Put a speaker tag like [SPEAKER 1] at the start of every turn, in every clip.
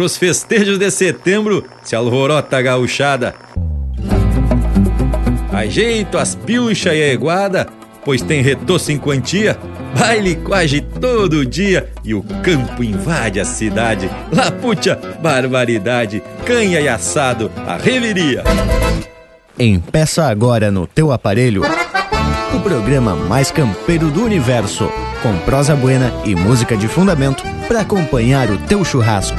[SPEAKER 1] pros festejos de setembro se alvorota a gauchada. Ajeito as pilchas e a eguada, pois tem retoço em quantia, baile quase todo dia e o campo invade a cidade. Lapucha, barbaridade, canha e assado, a reveria.
[SPEAKER 2] Empeça agora no teu aparelho o programa mais campeiro do universo, com prosa buena e música de fundamento para acompanhar o teu churrasco.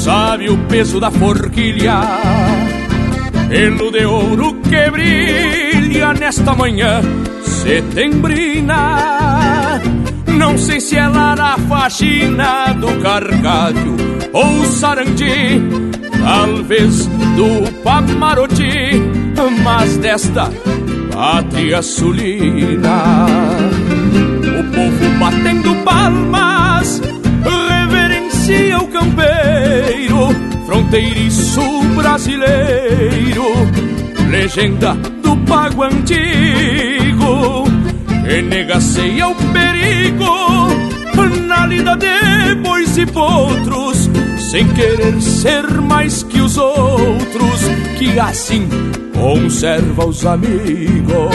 [SPEAKER 3] sabe o peso da forquilha, pelo de ouro que brilha nesta manhã setembrina. Não sei se é lá na faxina do cargalho ou sarandi, talvez do Pamaroti, mas desta pátria sulina. O povo batendo palmas fronteiriço brasileiro, legenda do pago antigo, que o perigo na lida de bois e potros, sem querer ser mais que os outros, que assim conserva os amigos.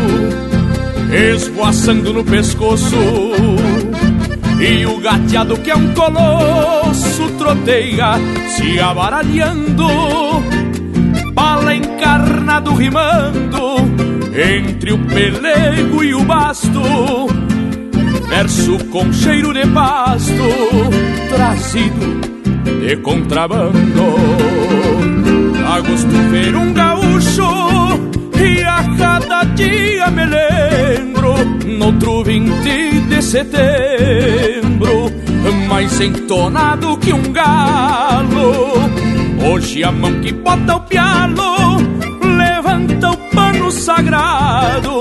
[SPEAKER 3] esvoaçando no pescoço. E o gateado que é um colosso troteia se abaralhando, bala encarnado rimando entre o pelego e o basto. Verso com cheiro de pasto, trazido de contrabando. A gosto ver um cada dia me lembro, noutro 20 de setembro, mais entonado que um galo. Hoje a mão que bota o pialo, levanta o pano sagrado,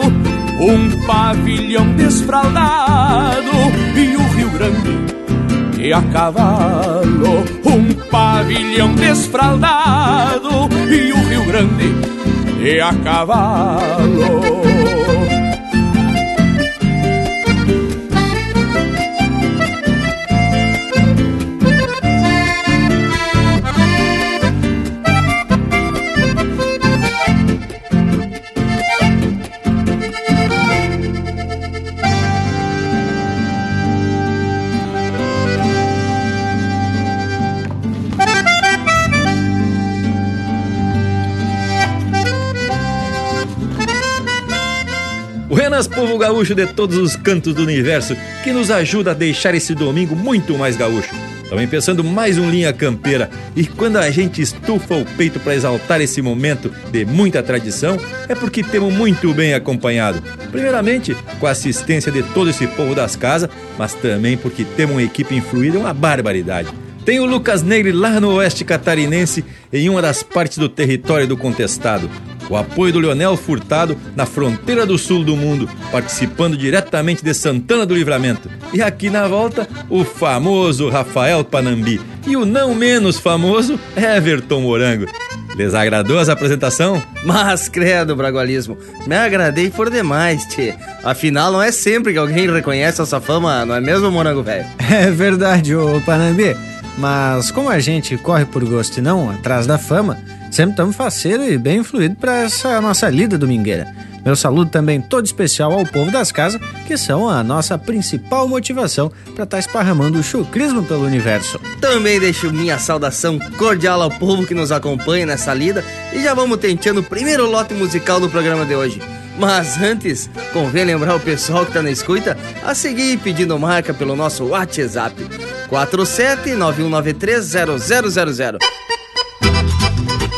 [SPEAKER 3] um pavilhão desfraldado e o Rio Grande e a cavalo, um pavilhão desfraldado e o Rio Grande e a cavalo.
[SPEAKER 1] Buenas, povo gaúcho de todos os cantos do universo, que nos ajuda a deixar esse domingo muito mais gaúcho. Estamos pensando mais um Linha Campeira e quando a gente estufa o peito para exaltar esse momento de muita tradição, é porque temos muito bem acompanhado. Primeiramente, com a assistência de todo esse povo das casas, mas também porque temos uma equipe influída, uma barbaridade. Tem o Lucas Negre lá no oeste catarinense, em uma das partes do território do contestado. O apoio do Leonel Furtado na fronteira do sul do mundo, participando diretamente de Santana do Livramento. E aqui na volta, o famoso Rafael Panambi e o não menos famoso Everton Morango. Les agradou essa apresentação?
[SPEAKER 4] Mas, credo, Bragualismo, me agradei por demais, tchê. Afinal, não é sempre que alguém reconhece essa fama, não é mesmo, Morango Velho?
[SPEAKER 5] É verdade, ô Panambi. Mas como a gente corre por gosto e não atrás da fama, sempre estamos faceiro e bem influído para essa nossa lida domingueira. Meu saludo também todo especial ao povo das casas, que são a nossa principal motivação para estar tá esparramando o chucrismo pelo universo.
[SPEAKER 4] Também deixo minha saudação cordial ao povo que nos acompanha nessa lida e já vamos tentando o primeiro lote musical do programa de hoje. Mas antes, convém lembrar o pessoal que está na escuta a seguir pedindo marca pelo nosso WhatsApp 47991930000.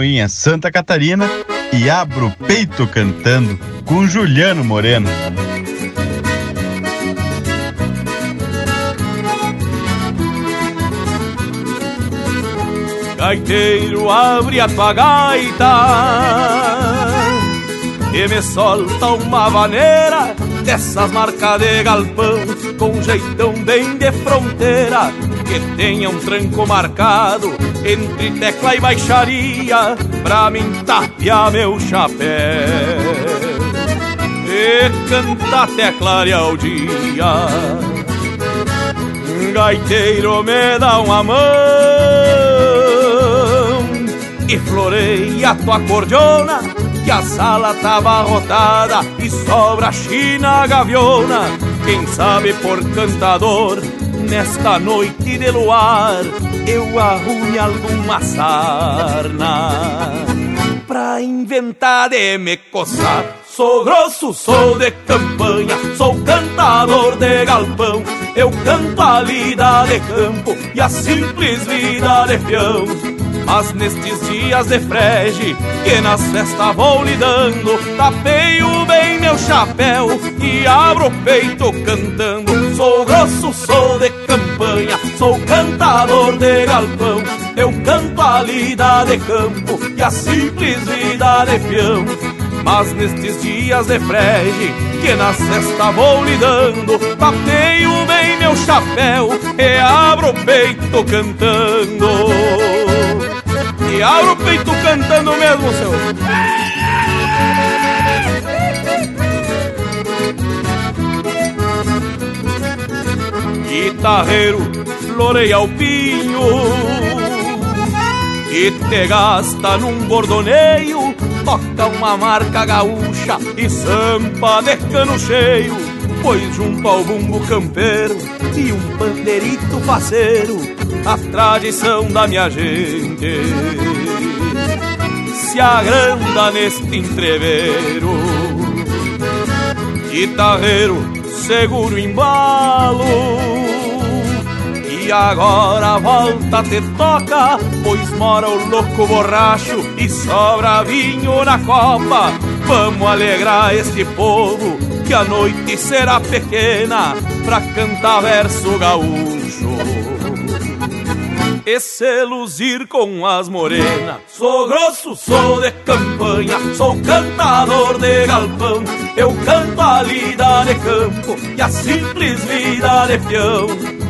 [SPEAKER 6] Canoinha, Santa Catarina e abro o peito cantando com Juliano Moreno.
[SPEAKER 7] Gaiteiro, abre a tua gaita e me solta uma vaneira dessas marcas de galpão com jeitão bem de fronteira que tenha um tranco marcado entre tecla e baixaria pra mim tapear meu chapéu e cantar até clarear o dia. Gaiteiro me dá uma mão e floreia tua cordiona que a sala tava rotada e sobra china gaviona Quem sabe por cantador, nesta noite de luar, eu arrume alguma sarna pra inventar de me coçar. Sou grosso, sou de campanha, sou cantador de galpão. Eu canto a lida de campo e a simples vida de peão. Mas nestes dias de frege, que nas festas vou lidando, tapeio bem meu chapéu e abro o peito cantando. Grosso, sou de campanha, sou cantador de galpão. Eu canto a lida de campo e a simples vida de peão. Mas nestes dias de frege, que na cesta vou lidando, tapeio bem meu chapéu e abro o peito cantando. E abro o peito cantando mesmo, seu. Guitarreiro, floreia o pinho e te gasta num bordoneio, toca uma marca gaúcha e sampa de cano cheio, pois junto ao bumbo campeiro e um pandeirito faceiro, a tradição da minha gente se agranda neste entreveiro. Guitarreiro, seguro embalo e agora volta te toca, pois mora o louco borracho e sobra vinho na copa. Vamos alegrar este povo, que a noite será pequena pra cantar verso gaúcho. E se luzir com as morenas. Sou grosso, sou de campanha, sou cantador de galpão. Eu canto a lida de campo e a simples vida de peão.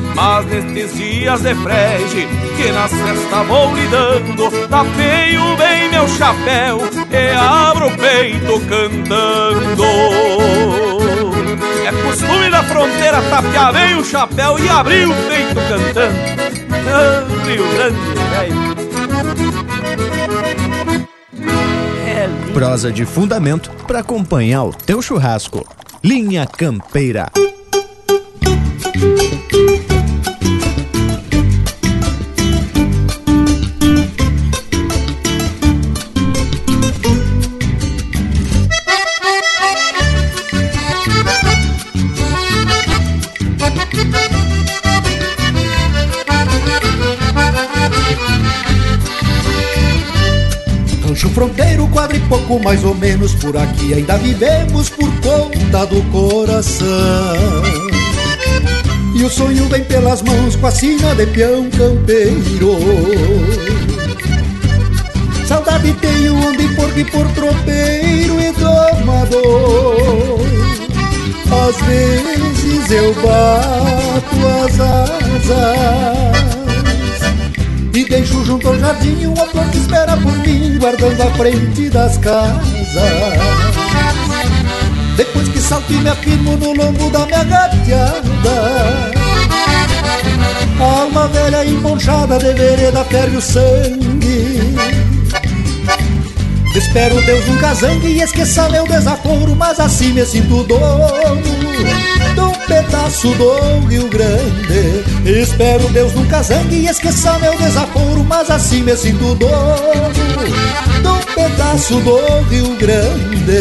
[SPEAKER 7] Mas nestes dias de frege, que nas festas vou lidando, tapeio bem meu chapéu e abro o peito cantando. É costume da fronteira tapear bem o chapéu e abrir o peito cantando. Ah, Rio Grande, velho.
[SPEAKER 5] Prosa de fundamento para acompanhar o teu churrasco. Linha Campeira.
[SPEAKER 2] Pouco mais ou menos Por aqui. Ainda vivemos por conta do coração. E o sonho vem pelas mãos com a sina de peão campeiro. Saudade tenho onde por que por tropeiro e domador. Às vezes eu bato as asas e deixo junto ao jardim uma flor que espera por mim Guardando a frente das casas. Depois que salto e me afirmo no lombo da minha gateada alma velha emponchada de vereda perde o sangue Espero Deus nunca zangue e esqueça meu desaforo Mas assim me sinto dono de um pedaço do Rio Grande. Espero Deus nunca zangue e esqueça meu desaforo Mas assim me sinto dono de um pedaço do Rio Grande.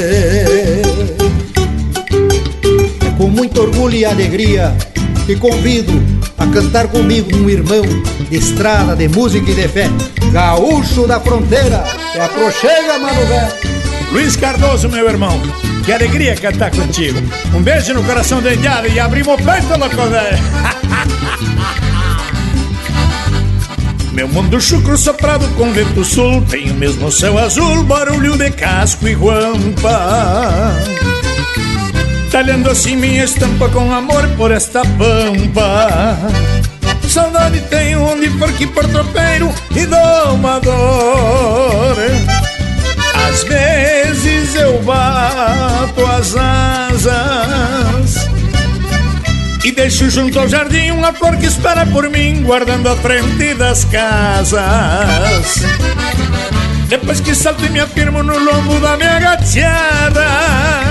[SPEAKER 2] É com muito orgulho e alegria que convido a cantar comigo um irmão de estrada, de música e de fé Gaúcho da fronteira, é aproxega, mano velho
[SPEAKER 8] Luiz Cardoso, meu irmão, que alegria cantar contigo. Um beijo no coração da indiada e abrimos o peito, louco velho. Meu mundo chucro soprado com vento sul Tem o mesmo céu azul, barulho de casco e guampa Talhando assim minha estampa com amor por esta pampa Saudade tenho onde for que por tropeiro e domador
[SPEAKER 9] Às vezes eu bato as asas e deixo junto ao jardim uma flor que espera por mim, guardando a frente das casas. Depois que salto e me afirmo no lombo da minha gateada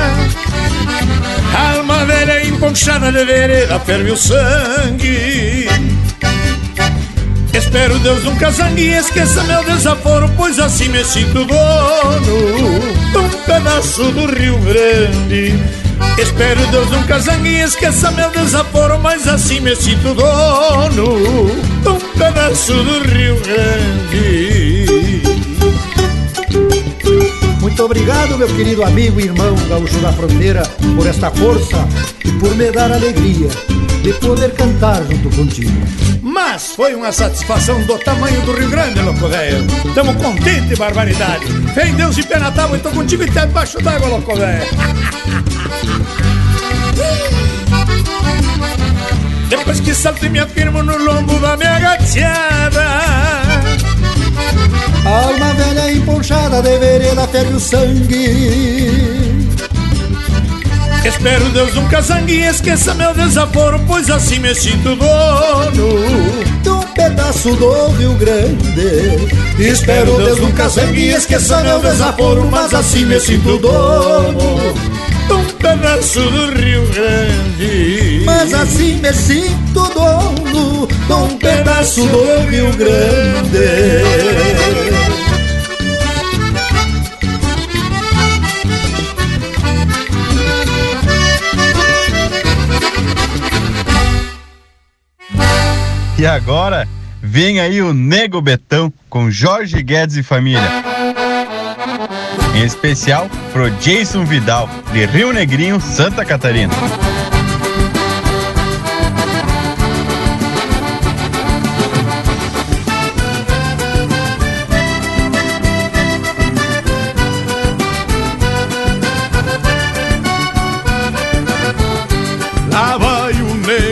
[SPEAKER 9] velha emponchada de vereda ferve o sangue. Espero Deus nunca zangue e esqueça meu desaforo Pois assim me sinto dono de um pedaço do Rio Grande. Espero Deus nunca zangue e esqueça meu desaforo Mas assim me sinto dono de um pedaço do Rio Grande
[SPEAKER 10] muito obrigado, meu querido amigo e irmão gaúcho da fronteira, por esta força e por me dar alegria de poder cantar junto contigo.
[SPEAKER 9] Mas foi uma satisfação do tamanho do Rio Grande, louco velho. Tamo contente, barbaridade. Vem Deus e pé na tábua e tô contigo e tá debaixo d'água, louco velho. Depois que salto e me afirmo no lombo da minha gateada
[SPEAKER 10] Alma velha emponchada de vereda ferve o sangue.
[SPEAKER 9] Espero Deus nunca zangue e esqueça meu desaforo Pois assim me sinto dono
[SPEAKER 10] De um pedaço do Rio Grande.
[SPEAKER 9] Espero Deus nunca zangue e esqueça meu desaforo Mas assim me sinto dono. De um pedaço do Rio Grande
[SPEAKER 10] Mas assim me sinto dono De um pedaço do Rio Grande
[SPEAKER 6] E agora, vem aí o Nego Betão com Jorge Guedes e família. Em especial pro Jason Vidal, de Rio Negrinho, Santa Catarina.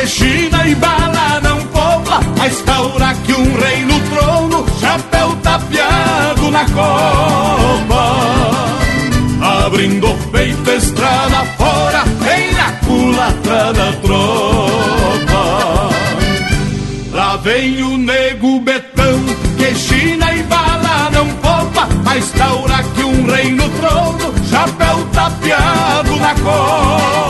[SPEAKER 9] que China e bala não pobla, a estaura que um rei no trono, chapéu tapeado na copa. Abrindo o peito, estrada fora, vem na culatra da tropa. Lá vem o nego betão, que China e bala não poupa, a estaura que um rei no trono, chapéu tapeado na copa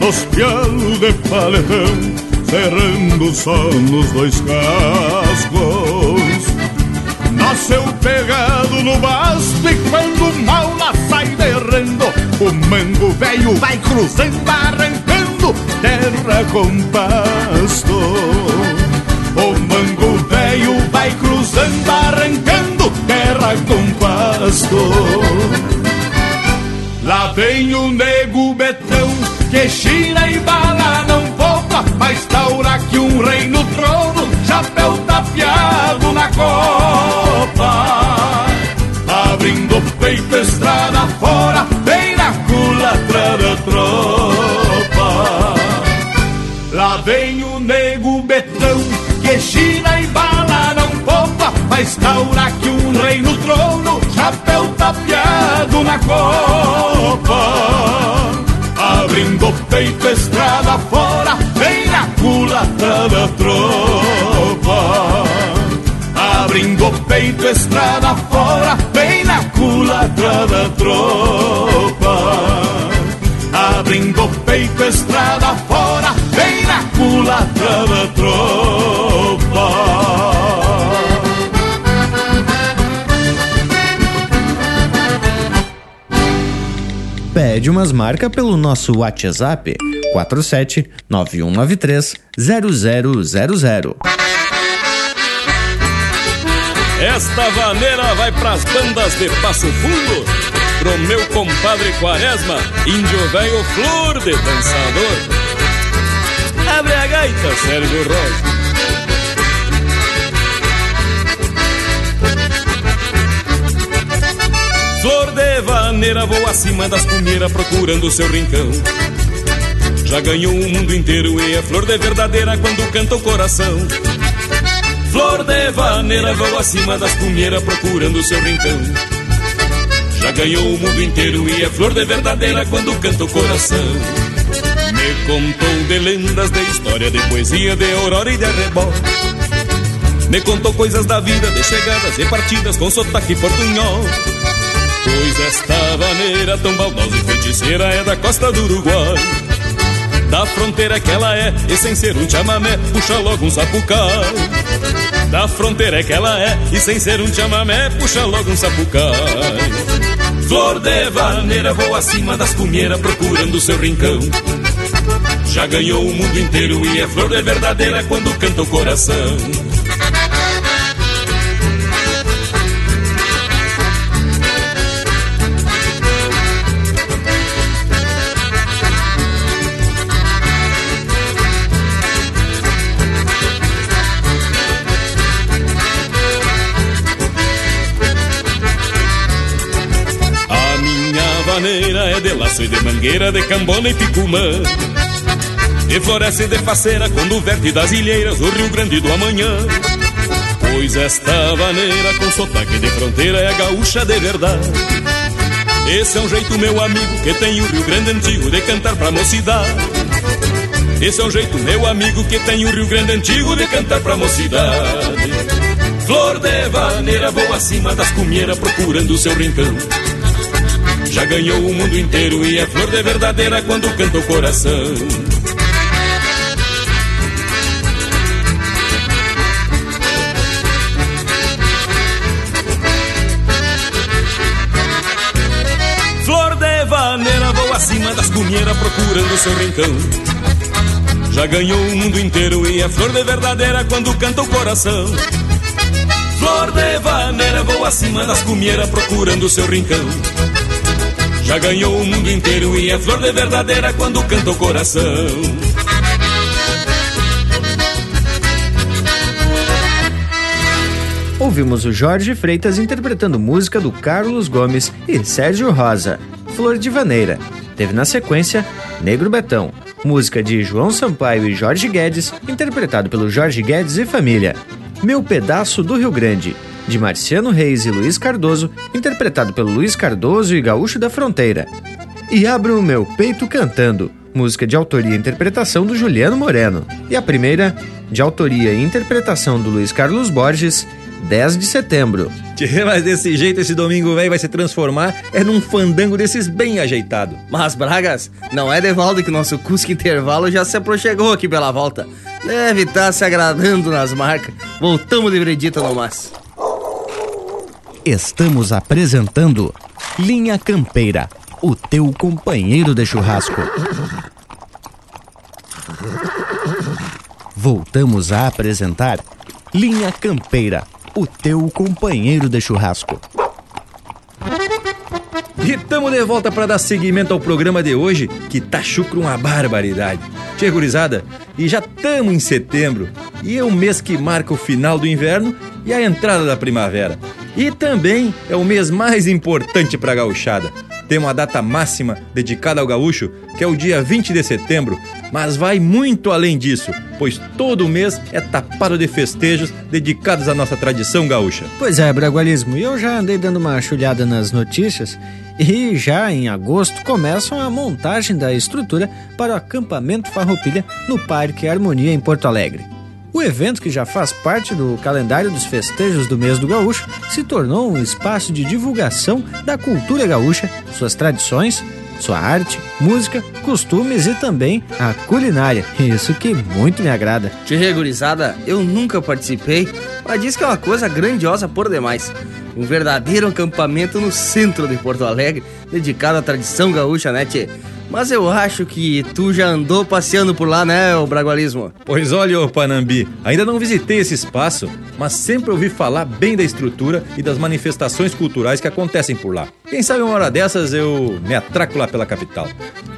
[SPEAKER 9] os pialos de paletão, cerrando só nos dois cascos. Nasceu pegado no basto e quando mal lá sai de cruzando, o mango velho vai cruzando, arrancando terra com pasto. O mango velho vai cruzando, arrancando terra com pasto. Lá vem o betão que china e bala não poupa, mas taura que um rei no trono, chapéu tapeado na copa. Abrindo o peito, estrada fora, bem na culatra da tropa. Lá vem o nego betão, que china e bala não poupa, mas taura que um rei no trono, chapéu tapeado na copa abrindo peito estrada fora, vem na culatra da tropa. Abrindo peito estrada fora, vem na culatra da tropa. Abrindo peito estrada fora, vem na culatra da tropa.
[SPEAKER 5] Pede umas marcas pelo nosso WhatsApp 47 9193 0000.
[SPEAKER 11] Esta vaneira vai pras bandas de Passo Fundo, pro meu compadre Quaresma, índio velho flor de dançador. Abre a gaita, Sérgio Rosa. Flor de vaneira voa acima das cumeiras procurando seu rincão. Já ganhou o mundo inteiro e é flor de verdadeira quando canta o coração. Flor de vaneira voa acima das cumeiras procurando seu rincão. Já ganhou o mundo inteiro e é flor de verdadeira quando canta o coração. Me contou de lendas, de história, de poesia, de aurora e de arrebol. Me contou coisas da vida, de chegadas e partidas com sotaque portunhol. Pois esta vaneira tão baldosa e feiticeira é da costa do Uruguai. Da fronteira que ela é, e sem ser um chamamé, puxa logo um sapucai. Da fronteira que ela é, e sem ser um chamamé, puxa logo um sapucai. Flor de vaneira voa acima das cunheiras procurando seu rincão. Já ganhou o mundo inteiro e é flor de verdadeira quando canta o coração. De laço e de mangueira, de cambona e picumã. E floresce de faceira quando verte das ilheiras o Rio Grande do amanhã. Pois esta vaneira com sotaque de fronteira é gaúcha de verdade. Esse é um jeito, meu amigo, que tem o Rio Grande antigo de cantar pra mocidade. Esse é um jeito, meu amigo, que tem o Rio Grande antigo de cantar pra mocidade. Flor de vaneira voa acima das cumeiras procurando o seu rincão. Já ganhou o mundo inteiro e é flor de verdadeira quando canta o coração. Flor de vaneira voa acima das cunheiras procurando seu rincão. Já ganhou o mundo inteiro e é flor de verdadeira quando canta o coração. Flor de vaneira voa acima das cumeiras procurando seu rincão. Já ganhou o mundo inteiro e é flor de verdadeira quando canta o coração.
[SPEAKER 5] Ouvimos o Jorge Freitas interpretando música do Carlos Gomes e Sérgio Rosa, Flor de Vaneira. Teve na sequência Negro Betão, música de João Sampaio e Jorge Guedes, interpretado pelo Jorge Guedes e família. Meu Pedaço do Rio Grande, de Marciano Reis e Luiz Cardoso, interpretado pelo Luiz Cardoso e Gaúcho da Fronteira. E Abro o Meu Peito Cantando, música de autoria e interpretação do Juliano Moreno. E a primeira, de autoria e interpretação do Luiz Carlos Borges, 10 de setembro.
[SPEAKER 1] Mas desse jeito esse domingo velho vai se transformar é num fandango desses bem ajeitado.
[SPEAKER 4] Mas, Bragas, não é de valdo que nosso Cusco Intervalo já se aproximou aqui pela volta. Deve estar se agradando nas marcas. Voltamos de bredita no mas.
[SPEAKER 12] Estamos apresentando Linha Campeira,
[SPEAKER 2] o teu companheiro de churrasco. Voltamos a apresentar Linha Campeira, o teu companheiro de churrasco.
[SPEAKER 1] E estamos de volta para dar seguimento ao programa de hoje, que tá chucro uma barbaridade. Tchê, gurizada, e já estamos em setembro, e é o mês que marca o final do inverno e a entrada da primavera. E também é o mês mais importante para a gauchada. Tem uma data máxima dedicada ao gaúcho, que é o dia 20 de setembro, mas vai muito além disso, pois todo mês é tapado de festejos dedicados à nossa tradição gaúcha.
[SPEAKER 5] Pois é, Bragualismo, eu já andei dando uma chulhada nas notícias e já em agosto começam a montagem da estrutura para o acampamento Farroupilha no Parque Harmonia em Porto Alegre. O evento, que já faz parte do calendário dos festejos do mês do gaúcho, se tornou um espaço de divulgação da cultura gaúcha, suas tradições, sua arte, música, costumes e também a culinária. Isso que muito me agrada.
[SPEAKER 4] Tchê, gurizada, eu nunca participei, mas diz que é uma coisa grandiosa por demais. Um verdadeiro acampamento no centro de Porto Alegre, dedicado à tradição gaúcha, né, tchê? Mas eu acho que tu já andou passeando por lá, né, o Bragualismo?
[SPEAKER 1] Pois olha, ô Panambi, ainda não visitei esse espaço, mas sempre ouvi falar bem da estrutura e das manifestações culturais que acontecem por lá. Quem sabe uma hora dessas eu me atraco lá pela capital.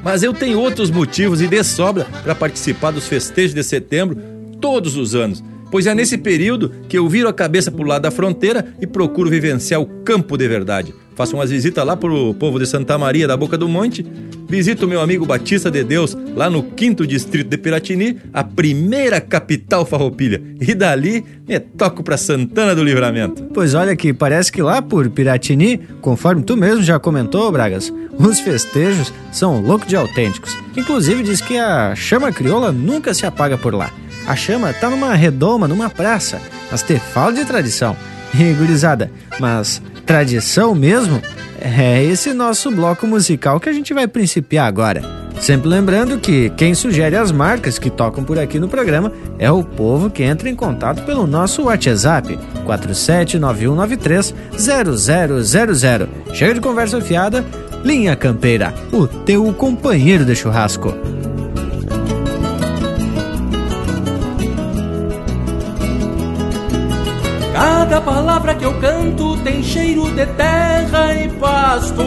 [SPEAKER 1] Mas eu tenho outros motivos e de sobra para participar dos festejos de setembro todos os anos pois é nesse período que eu viro a cabeça pro lado da fronteira e procuro vivenciar o campo de verdade. Faço umas visitas lá pro povo de Santa Maria da Boca do Monte, visito meu amigo Batista de Deus lá no quinto distrito de Piratini, a primeira capital farroupilha, e dali me toco pra Santana do Livramento.
[SPEAKER 5] Pois olha que parece que lá por Piratini, conforme tu mesmo já comentou, Bragas, os festejos são loucos de autênticos. Inclusive diz que a chama crioula nunca se apaga por lá. A chama tá numa redoma, numa praça, mas te fala de tradição. E gurizada, mas tradição mesmo é esse nosso bloco musical que a gente vai principiar agora. Sempre lembrando que quem sugere as marcas que tocam por aqui no programa é o povo que entra em contato pelo nosso WhatsApp 4791930000. Chega de conversa fiada, Linha Campeira, o teu companheiro de churrasco.
[SPEAKER 3] Que eu canto tem cheiro de terra e pasto.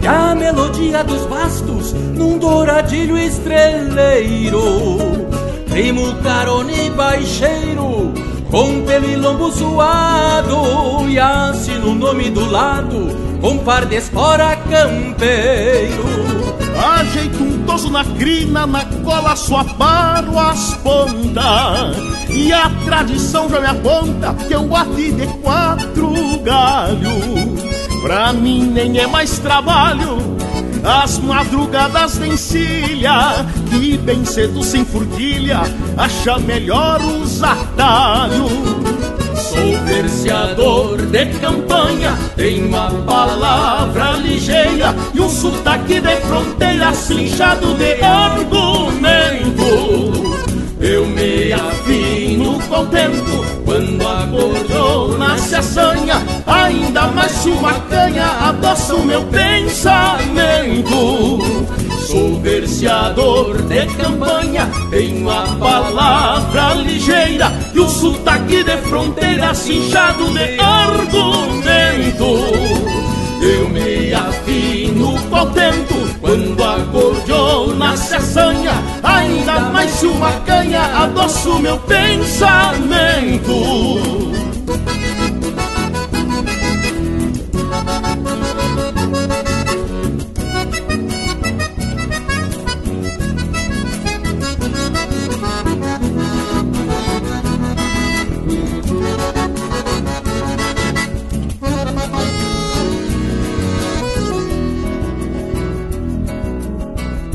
[SPEAKER 3] E a melodia dos bastos num douradilho estreleiro. Primo carone baixeiro, com pelo e lombo zoado. E assino o nome do lado, com par de espora campeiro.
[SPEAKER 9] Ajeito um toso na crina, na cola só paro as pontas. E a tradição já me aponta que eu bati de quatro galhos. Pra mim nem é mais trabalho as madrugadas de encilha. Que bem cedo sem furquilha Acha melhor os atalhos
[SPEAKER 3] Verseador de campanha, tenho uma palavra ligeira e um sotaque de fronteira cinchado de argumento. Eu me afino com o tempo quando a cordona se assanha, ainda mais uma canha adoça o meu pensamento. Sou verseador de campanha, tenho a palavra ligeira e o sotaque de fronteira cinchado de argumento. Eu me afino com o tempo quando a cordiona se assanha, ainda mais se uma canha adoça o meu pensamento.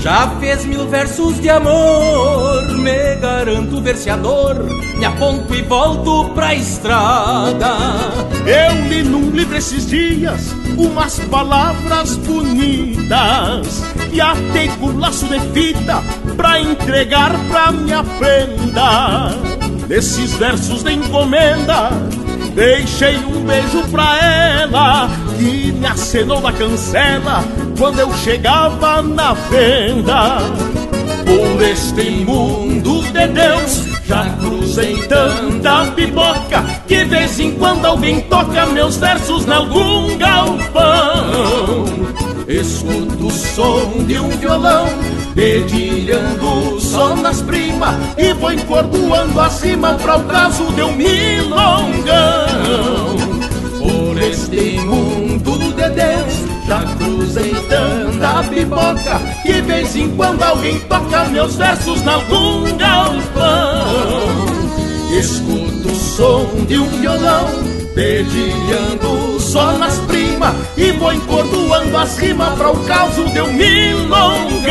[SPEAKER 3] Já fez mil versos de amor, me garanto verseador, me aponto e volto pra estrada.
[SPEAKER 13] Eu li num livro esses dias umas palavras bonitas e atei com laço de fita pra entregar pra minha prenda. Nesses versos de encomenda, deixei um beijo pra ela que me acenou da cancela quando eu chegava na venda. Por este mundo de Deus já cruzei tanta pipoca que de vez em quando alguém toca meus versos em algum galpão. Escuto o som de um violão dedilhando só nas primas e vou encordoando acima para o caso de um milongão. Este mundo de Deus. Já cruzei tanta pipoca Que vez em quando alguém toca meus versos em algum galpão Escuto o som de um violão Dedilhando só nas primas E vou encordoando as rimas para o caos de um milongão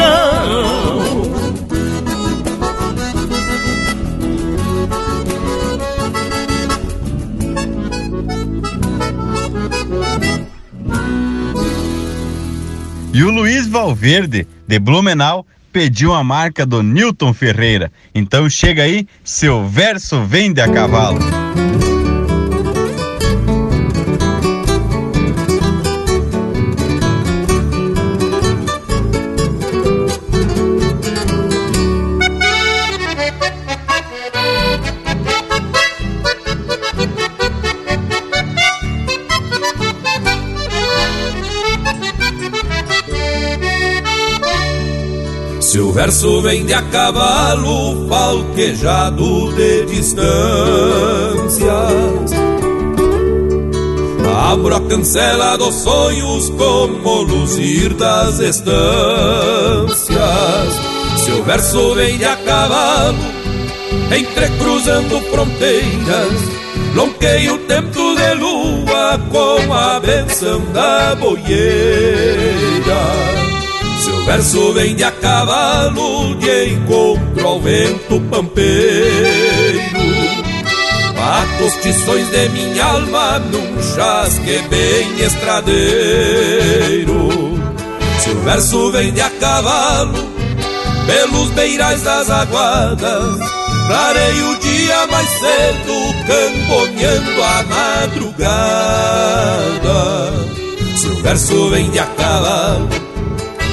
[SPEAKER 6] E o Luiz Valverde, de Blumenau, pediu a marca do Newton Ferreira. Então chega aí, seu verso vende a cavalo.
[SPEAKER 14] Verso vem de a cavalo, falquejado de distâncias. Abro a cancela dos sonhos como luzir das estâncias. Se o verso vem de a cavalo, entrecruzando fronteiras, lonqueio o tempo de lua com a benção da boieira. O verso vem de a cavalo, de encontro ao vento pampeiro. Mato os tições de minha alma num chasque bem estradeiro. Se o verso vem de a cavalo, pelos beirais das aguadas, clarei o dia mais cedo, camponeando a madrugada. Se o verso vem de a cavalo,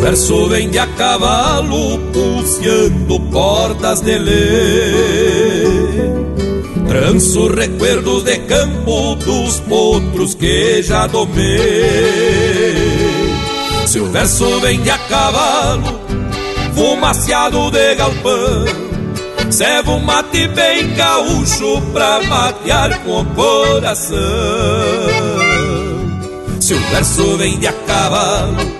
[SPEAKER 14] Verso vem de a cavalo, puciando cordas de lei. Tranço recuerdos de campo dos potros que já domei. Se o verso vem de a cavalo, fumaciado de galpão. Serve um mate bem gaúcho pra matear com o coração. Se o verso vem de a cavalo,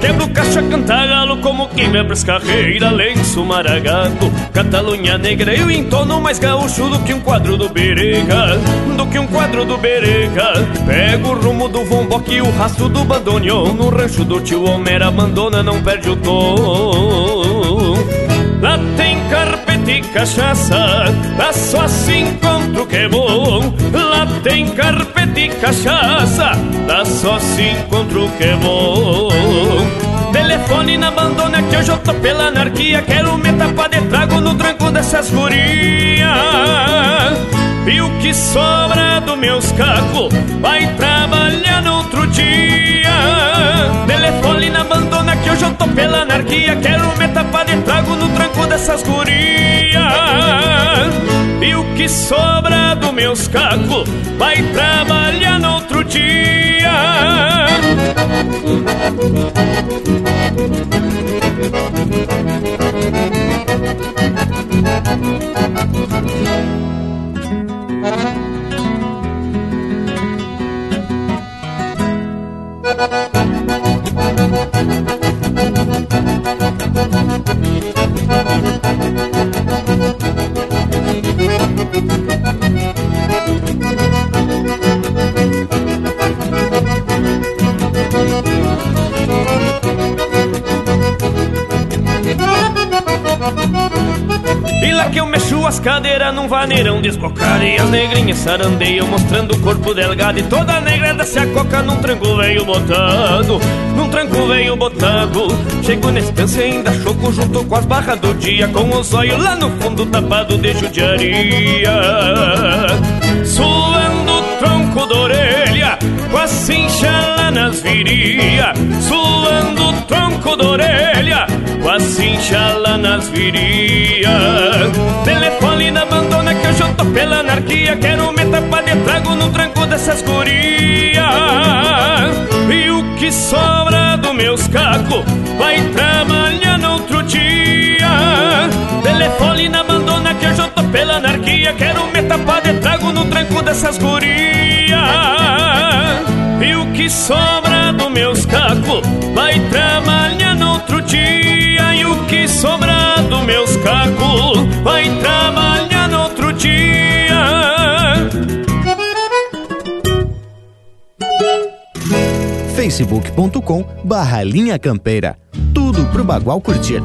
[SPEAKER 11] Quebro caixa, cantaralo como quem vem as carreiras, lenço maragato, Catalunha negra. Eu entono mais gaúcho do que um quadro do Berega, do que um quadro do Berega. Pego o rumo do vomboque e o rastro do bandoneon. No rancho do tio Homero, abandona, não perde o tom. Lá tem carpete e cachaça, lá só se encontro que é bom. Tem carpete e cachaça, lá só se encontra o que é bom. Telefone na abandona que hoje eu tô pela anarquia. Quero me tapar de trago no tranco dessas gurias. E o que sobra do meus cacos Vai trabalhar no outro dia. Telefone na abandona que hoje eu tô pela anarquia. Quero me tapar de trago no tranco dessas gurias E o que sobra do meus cacos Vai trabalhar no outro dia Thank you. E lá que eu mexo as cadeiras num vaneirão desbocado E as negrinhas sarandeiam mostrando o corpo delgado E toda negra desce a coca num tranco veio botado Num tranco veio botado Chego na estância ainda choco junto com as barras do dia Com os olhos lá no fundo tapado de judiaria. Suando o tronco da orelha Com a cincha lá nas viria Suando o tronco da orelha cincha lá nas viria Telefone na abandona que hoje eu tô pela anarquia. Quero me tapar de trago no tranco dessas gurias. E o que sobra do meus cacos Vai trabalhar no outro dia. Telefone na abandona que hoje eu tô pela anarquia. Quero me tapar de trago no tranco dessas gurias. E o que sobra do meus cacos Vai trabalhar no outro dia o que sobra do meus cacos Vai trabalhar no outro dia
[SPEAKER 2] facebook.com barra linha campeira. Tudo pro Bagual curtir.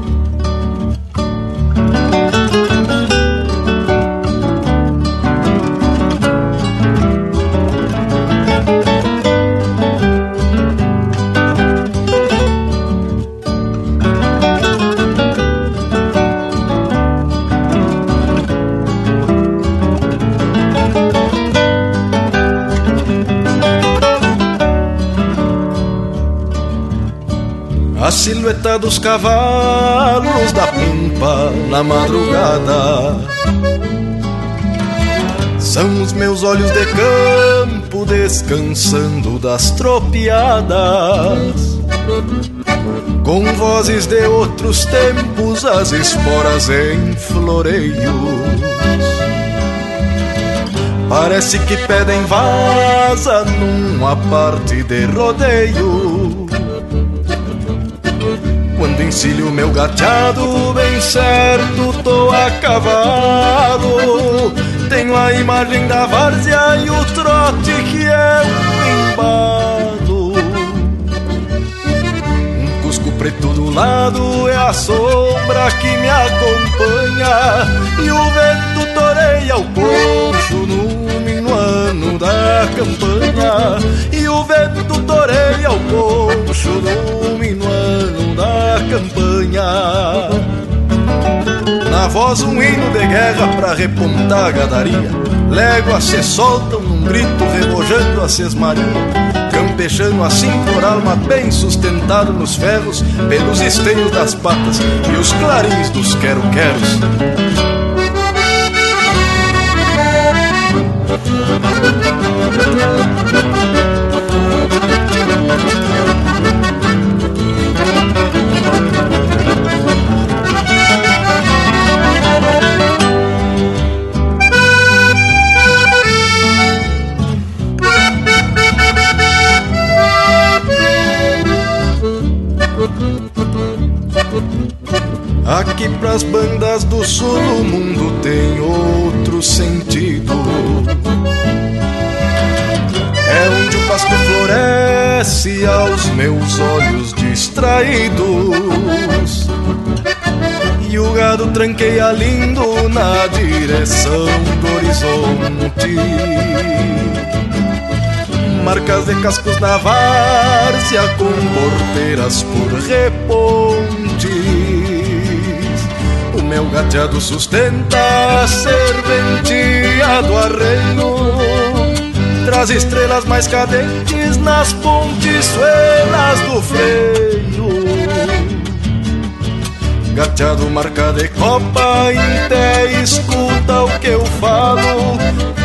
[SPEAKER 15] Silhueta dos cavalos da pampa na madrugada. São os meus olhos de campo descansando das tropiadas. Com vozes de outros tempos, as esporas em floreios. Parece que pedem vaza numa parte de rodeio quando encilho meu gateado, bem certo tô a cavalo. Tenho a imagem da várzea e o trote que é um embalo. Um cusco preto do lado é a sombra que me acompanha. E o vento toreia o poncho no minuano da campanha. E o vento toreia o poncho no minuano da campanha. Na voz um hino de guerra pra repontar a gadaria. Léguas se soltam num grito rebojando a sesmaria. Campechando assim por alma bem sustentado nos ferros, pelos esteios das patas e os clarins dos quero-queros. Tranqueia lindo na direção do horizonte marcas de cascos na várzea com porteiras por repontes. O meu gateado sustenta a serventia do arreio, traz estrelas mais cadentes nas pontiçuelas do freio. Gateado marca de copa, até escuta o que eu falo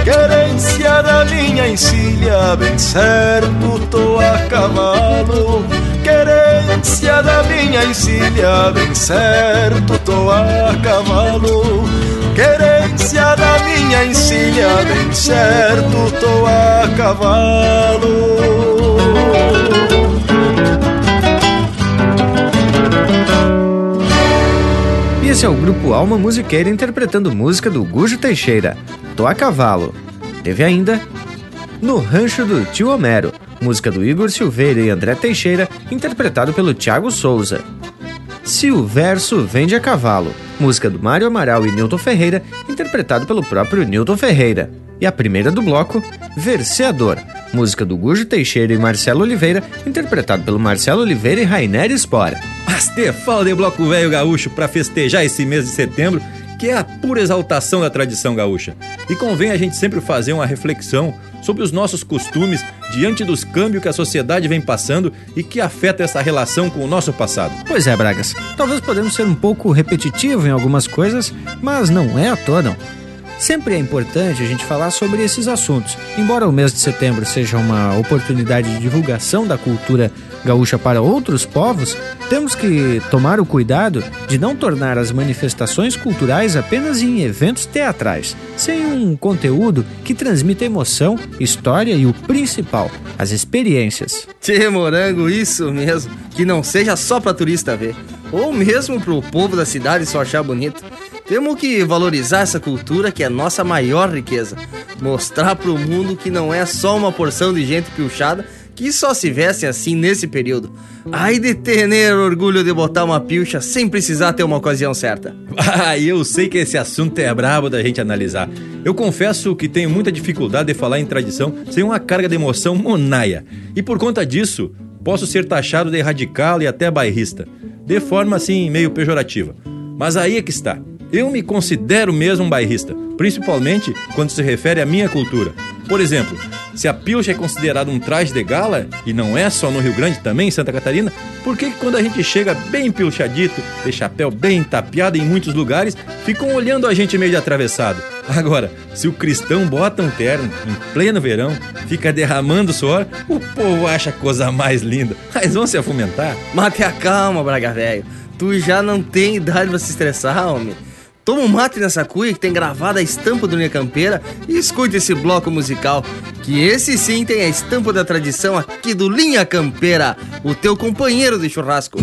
[SPEAKER 15] Querência da minha encilha, bem certo tô a cavalo. Querência da minha encilha, bem certo tô a cavalo. Querência da minha encilha, bem certo tô a cavalo.
[SPEAKER 5] Esse é o grupo Alma Musiqueira interpretando música do Gujo Teixeira, Tô a Cavalo. Teve ainda No Rancho do Tio Homero, música do Igor Silveira e André Teixeira, interpretado pelo Thiago Souza. Se o verso vende a cavalo, música do Mário Amaral e Newton Ferreira, interpretado pelo próprio Newton Ferreira. E a primeira do bloco, Verseador, música do Gujo Teixeira e Marcelo Oliveira, interpretado pelo Marcelo Oliveira e Rainer Spora.
[SPEAKER 1] Mas te fala de bloco velho gaúcho para festejar esse mês de setembro que é a pura exaltação da tradição gaúcha. E convém a gente sempre fazer uma reflexão sobre os nossos costumes diante dos câmbios que a sociedade vem passando e que afeta essa relação com o nosso passado.
[SPEAKER 5] Pois é, Bragas. Talvez podemos ser um pouco repetitivo em algumas coisas, mas não é à toa, não. Sempre é importante a gente falar sobre esses assuntos. Embora o mês de setembro seja uma oportunidade de divulgação da cultura gaúcha para outros povos, temos que tomar o cuidado de não tornar as manifestações culturais apenas em eventos teatrais, sem um conteúdo que transmita emoção, história e o principal, as experiências.
[SPEAKER 4] Tchê, morango, isso mesmo. Que não seja só para turista ver, ou mesmo para o povo da cidade só achar bonito. Temos que valorizar essa cultura que é nossa maior riqueza. Mostrar para o mundo que não é só uma porção de gente piochada que só se veste assim nesse período. Ai de ter orgulho de botar uma pilcha sem precisar ter uma ocasião certa.
[SPEAKER 1] Ah, eu sei que esse assunto é brabo da gente analisar. Eu confesso que tenho muita dificuldade de falar em tradição sem uma carga de emoção monaia. E por conta disso, posso ser taxado de radical e até bairrista, de forma assim meio pejorativa. Mas aí é que está. Eu me considero mesmo um bairrista, principalmente quando se refere à minha cultura. Por exemplo, se a pilcha é considerada um traje de gala, e não é só no Rio Grande, também em Santa Catarina, por que quando a gente chega bem pilchadito, de chapéu bem tapeado em muitos lugares, ficam olhando a gente meio de atravessado? Agora, se o cristão bota um terno em pleno verão, fica derramando suor, o povo acha coisa mais linda. Mas vão se afumentar?
[SPEAKER 4] Mate a calma, Braga Velho. Tu já não tem idade pra se estressar, homem. Toma um mate nessa cuia que tem gravada a estampa do Linha Campeira e escute esse bloco musical, que esse sim tem a estampa da tradição aqui do Linha Campeira, o teu companheiro de churrasco.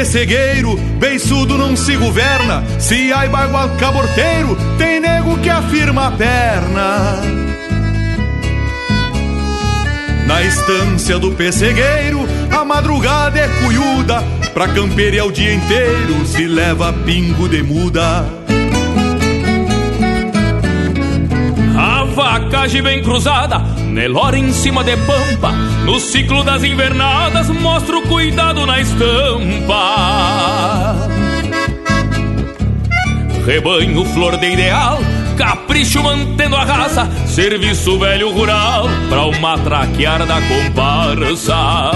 [SPEAKER 16] Pessegueiro, beiçudo não se governa. Se há bagual caborteiro, tem nego que afirma a perna. Na estância do pessegueiro, a madrugada é cuiuda, pra campear o dia inteiro se leva pingo de muda.
[SPEAKER 11] A vacagem bem cruzada, Nelora em cima de pampa, no ciclo das invernadas mostra o cuidado na estampa. Rebanho flor de ideal, capricho mantendo a raça, serviço velho rural pra uma traquear da comparsa.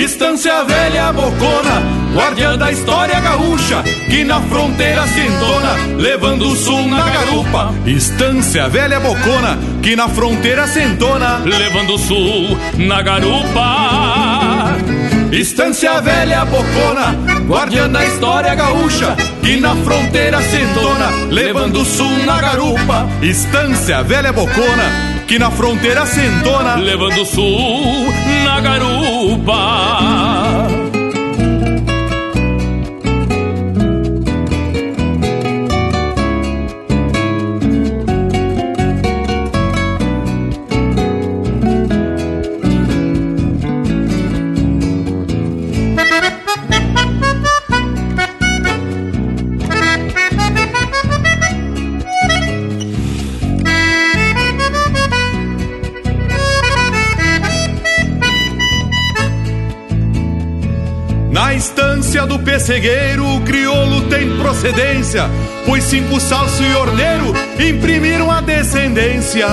[SPEAKER 9] Estância velha bocona, guardiã da história gaúcha, que na fronteira se entona, levando o sul na garupa. Estância velha bocona, que na fronteira se entona,
[SPEAKER 11] levando o sul na garupa.
[SPEAKER 9] Estância velha bocona, guardiã da história gaúcha, que na fronteira se entona, levando o sul na garupa. Estância velha bocona, que na fronteira se entona,
[SPEAKER 11] levando o sul na garupa.
[SPEAKER 9] Pessegueiro, o crioulo tem procedência, pois cinco salso e orneiro imprimiram a descendência.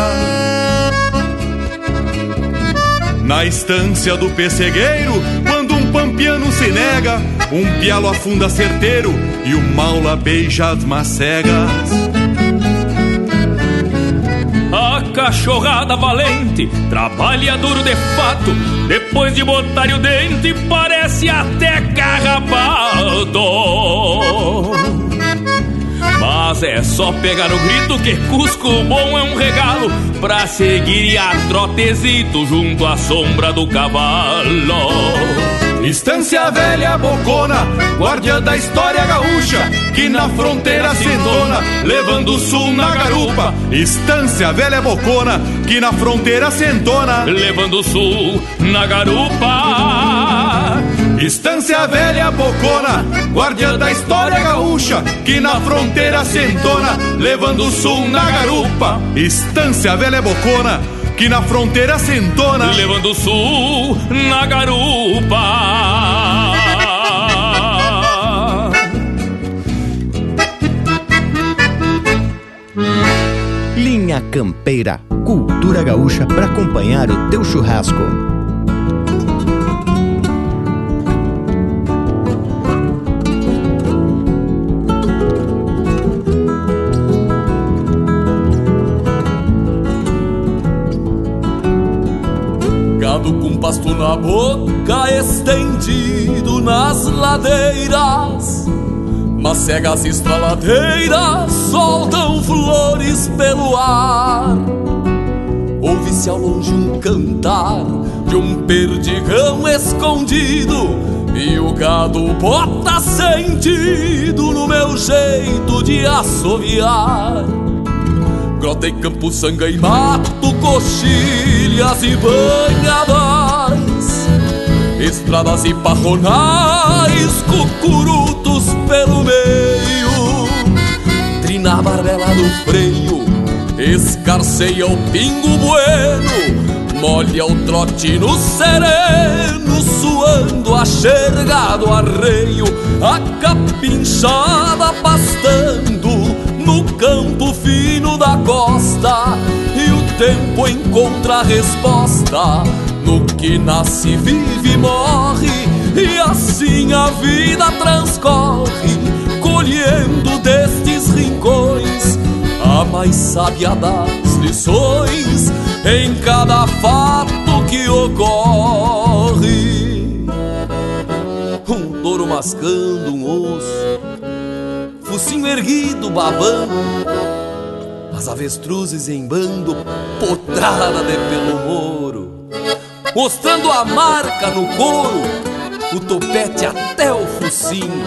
[SPEAKER 9] Na estância do pessegueiro, quando um pampiano se nega, um pialo afunda certeiro e o maula beija as macegas.
[SPEAKER 11] Cachorrada valente trabalha duro de fato, depois de botar o dente, parece até carrapato. Mas é só pegar o grito que Cusco bom é um regalo pra seguir a trotezito junto à sombra do cavalo.
[SPEAKER 9] Estância velha bocona, guardiã da história gaúcha, que na fronteira se levando o sul na garupa. Estância velha bocona, que na fronteira se entona,
[SPEAKER 11] levando o sul na garupa.
[SPEAKER 9] Estância velha bocona, guardiã da história gaúcha, que na fronteira se entona, levando o sul na garupa. Estância velha bocona, que na fronteira se entona,
[SPEAKER 11] levando o sul na garupa.
[SPEAKER 5] Linha Campeira, cultura gaúcha para acompanhar o teu churrasco.
[SPEAKER 7] Pasto na boca, estendido nas ladeiras. Mas cegas estraladeiras soltam flores pelo ar. Ouve-se ao longe um cantar de um perdigão escondido. E o gado bota sentido no meu jeito de assoviar. Grota e campo, sanga e mato, coxilhas e banhadores Estradas e parronais, cucurutos pelo meio. Trina a barbela do freio, escarceia o pingo bueno. Molha o trote no sereno, suando achergado arreio. A capinchada pastando no campo fino da costa. E o tempo encontra a resposta no que nasce, vive e morre E assim a vida transcorre Colhendo destes rincões A mais sábia das lições Em cada fato que ocorre. Um touro mascando um osso Focinho erguido, babando As avestruzes em bando Potrada de pelo moro mostrando a marca no couro, o topete até o focinho.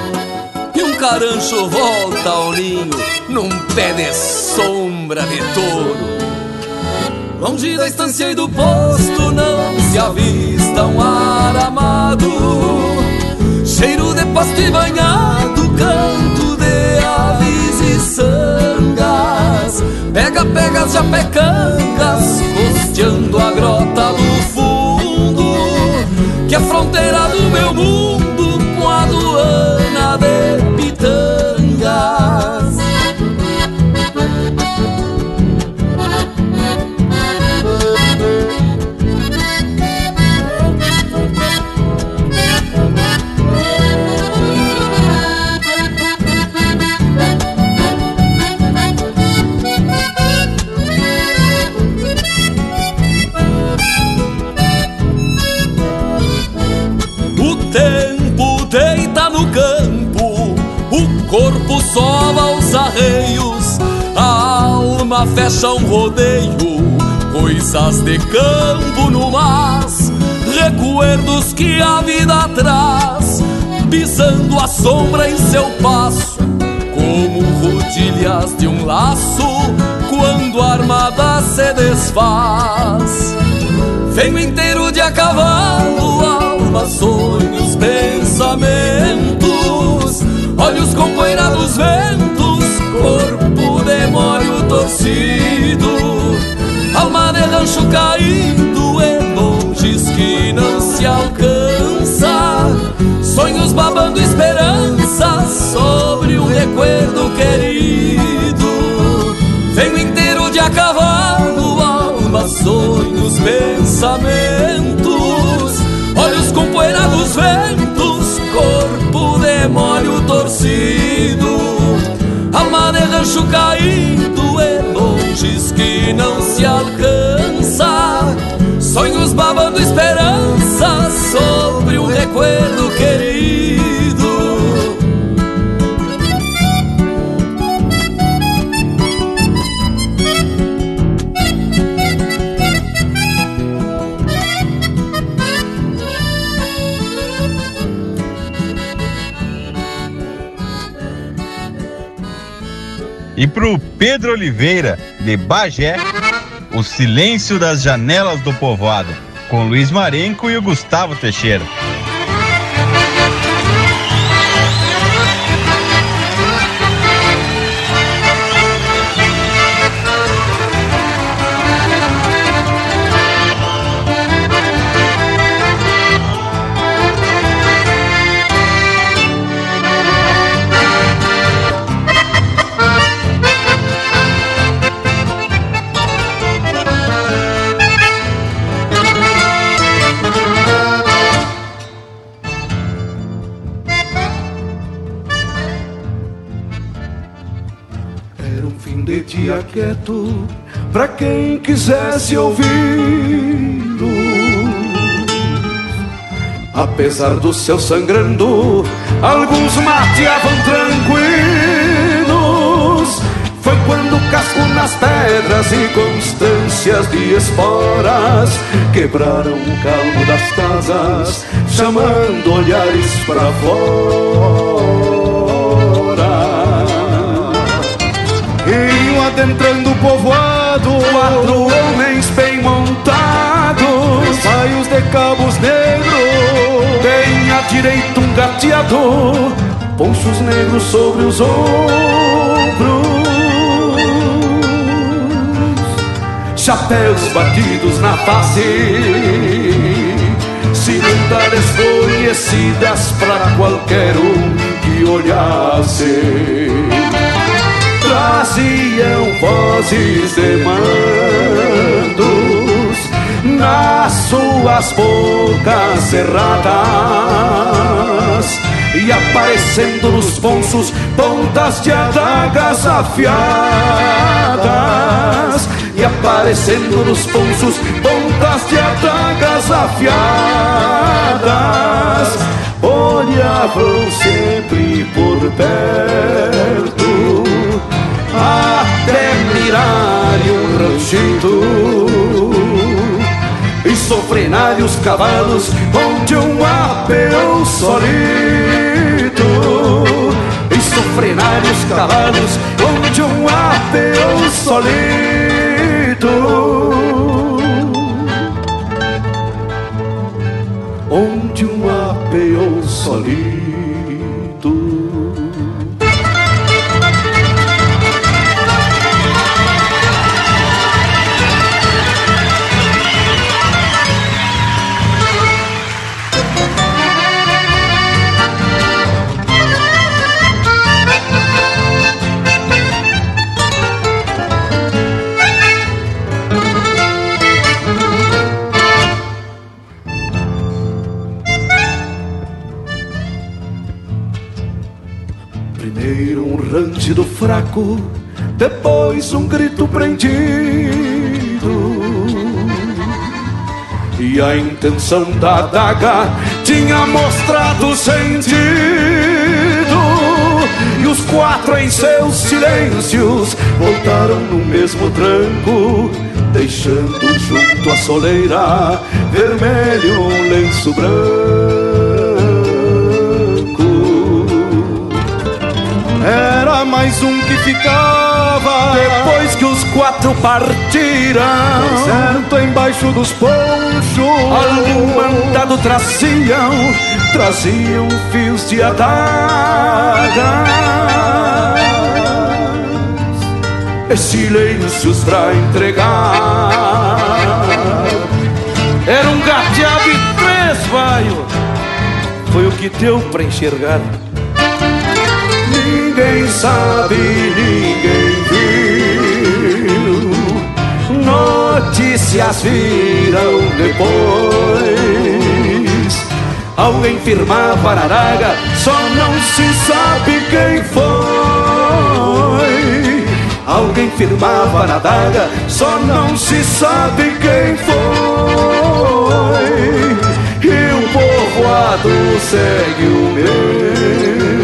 [SPEAKER 7] E um carancho volta ao ninho, num pé de sombra de touro. Longe da estância e do posto não se avista um ar amado, cheiro de pasto e banhado, canto de aves e sangas. Pega, pega as japecangas, costeando a grota
[SPEAKER 14] fecha um rodeio, coisas de campo no mas, recuerdos que a vida traz, pisando a sombra em seu passo, como rodilhas de um laço, quando a armada se desfaz. Venho inteiro de a cavalo, alma, sonhos, pensamentos, olhos compoeirados, ventos, corpo demório torcido, alma de rancho caído em longes que não se alcança, sonhos babando esperanças sobre um recuerdo querido. Venho inteiro de a cavalo, alma, sonhos, pensamentos, olhos compoeirados, ventos, corpo demório torcido, rancho caído em longes que não se alcança, sonhos babando esperanças sobre um recuerdo querido.
[SPEAKER 6] E pro Pedro Oliveira, de Bagé, O Silêncio das Janelas do Povoado, com Luiz Marenco e o Gustavo Teixeira.
[SPEAKER 15] Quieto pra quem quisesse ouvi-lo. Apesar do céu sangrando, alguns mateavam tranquilos. Foi quando casco nas pedras e constâncias de esporas quebraram o calmo das casas, chamando olhares pra fora. Adentrando o povoado Quatro homens bem montados Saios de cabos negros Bem à direita um gateado Ponchos negros sobre os ombros. Chapéus batidos na face Cilindradas desconhecidas Pra qualquer um que olhasse traziam vozes de mandos nas suas bocas cerradas e aparecendo nos ponços pontas de adagas afiadas e aparecendo nos ponços pontas de adagas afiadas. Olhavam sempre por perto até mirarem um ranchito. E sofrenarem os cavalos onde um apeão solito. E sofrenarem os cavalos onde um apeão solito fraco, depois um grito prendido. E a intenção da adaga tinha mostrado sentido E os quatro em seus silêncios voltaram no mesmo tranco Deixando junto à soleira vermelho um lenço branco Era mais um que ficava depois que os quatro partiram. Certo embaixo dos ponchos. Algum mandado traziam Traziam fios de adagas. E silêncios pra entregar. Era um gateado e três vaios Foi o que deu pra enxergar sabe, ninguém viu. Notícias viram depois. Alguém firmava na daga, só não se sabe quem foi. Alguém firmava na daga, só não se sabe quem foi. E o povoado segue o mesmo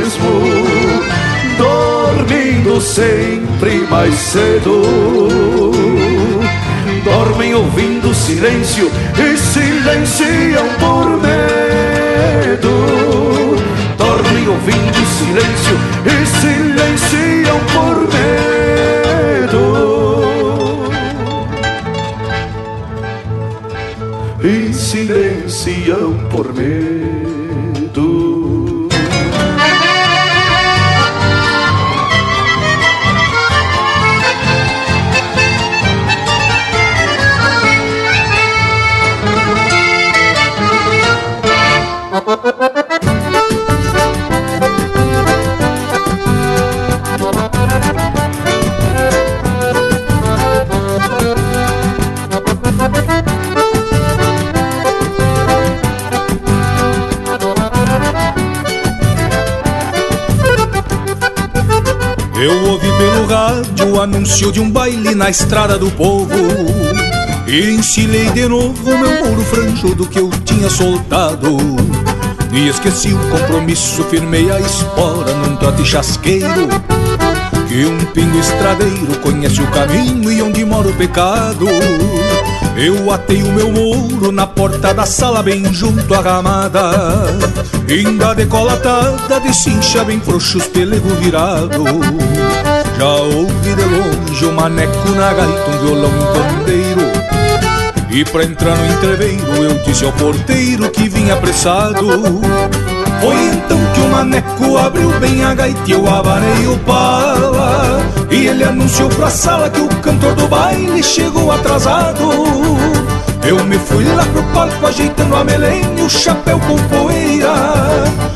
[SPEAKER 15] sempre mais cedo. Dormem ouvindo silêncio e silenciam por medo.
[SPEAKER 17] De um baile na estrada do povo. E ensilei de novo meu muro franjudo que eu tinha soltado. E esqueci o compromisso, firmei a espora num trote chasqueiro. Que um pingo estradeiro conhece o caminho e onde mora o pecado. Eu atei o meu mouro na porta da sala bem junto à ramada. Ainda decolatada de cincha bem frouxo os pelego virado Já ouvi de longe o maneco na gaita, um violão e um pandeiro E pra entrar no entreveiro eu disse ao porteiro que vinha apressado. Foi então que o maneco abriu bem a gaita e eu abanei o pala. E ele anunciou pra sala que o cantor do baile chegou atrasado. Eu me fui lá pro palco ajeitando a melena e o chapéu com poeira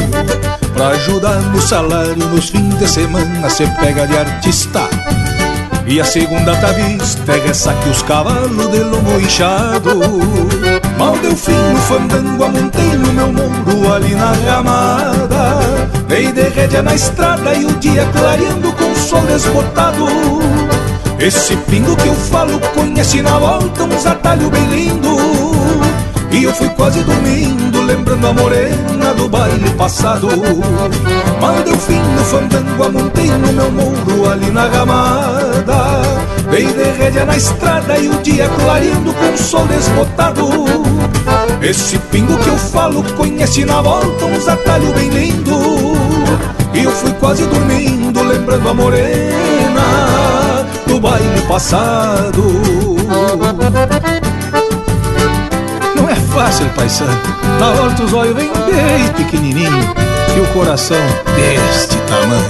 [SPEAKER 17] Pra ajudar no salário nos fins de semana se pega de artista. E a segunda tá vista é ressaque os cavalos de lomo inchado. Mal deu fim no fandango, amontei no meu muro ali na ramada. Dei de rédea na estrada e o dia clareando com o sol desbotado esse pingo que eu falo conhece na volta uns atalhos bem lindo. E eu fui quase dormindo, lembrando a morena do baile passado. Mal deu fim no fandango, amontei no meu muro ali na ramada. Veio de rédea na estrada e o dia clareando com o sol desbotado. Esse pingo que eu falo conhece na volta uns atalhos bem lindo. E eu fui quase dormindo, lembrando a morena do baile passado. É fácil, paisano. Na horta os olhos vêm bem pequenininho e o coração deste tamanho.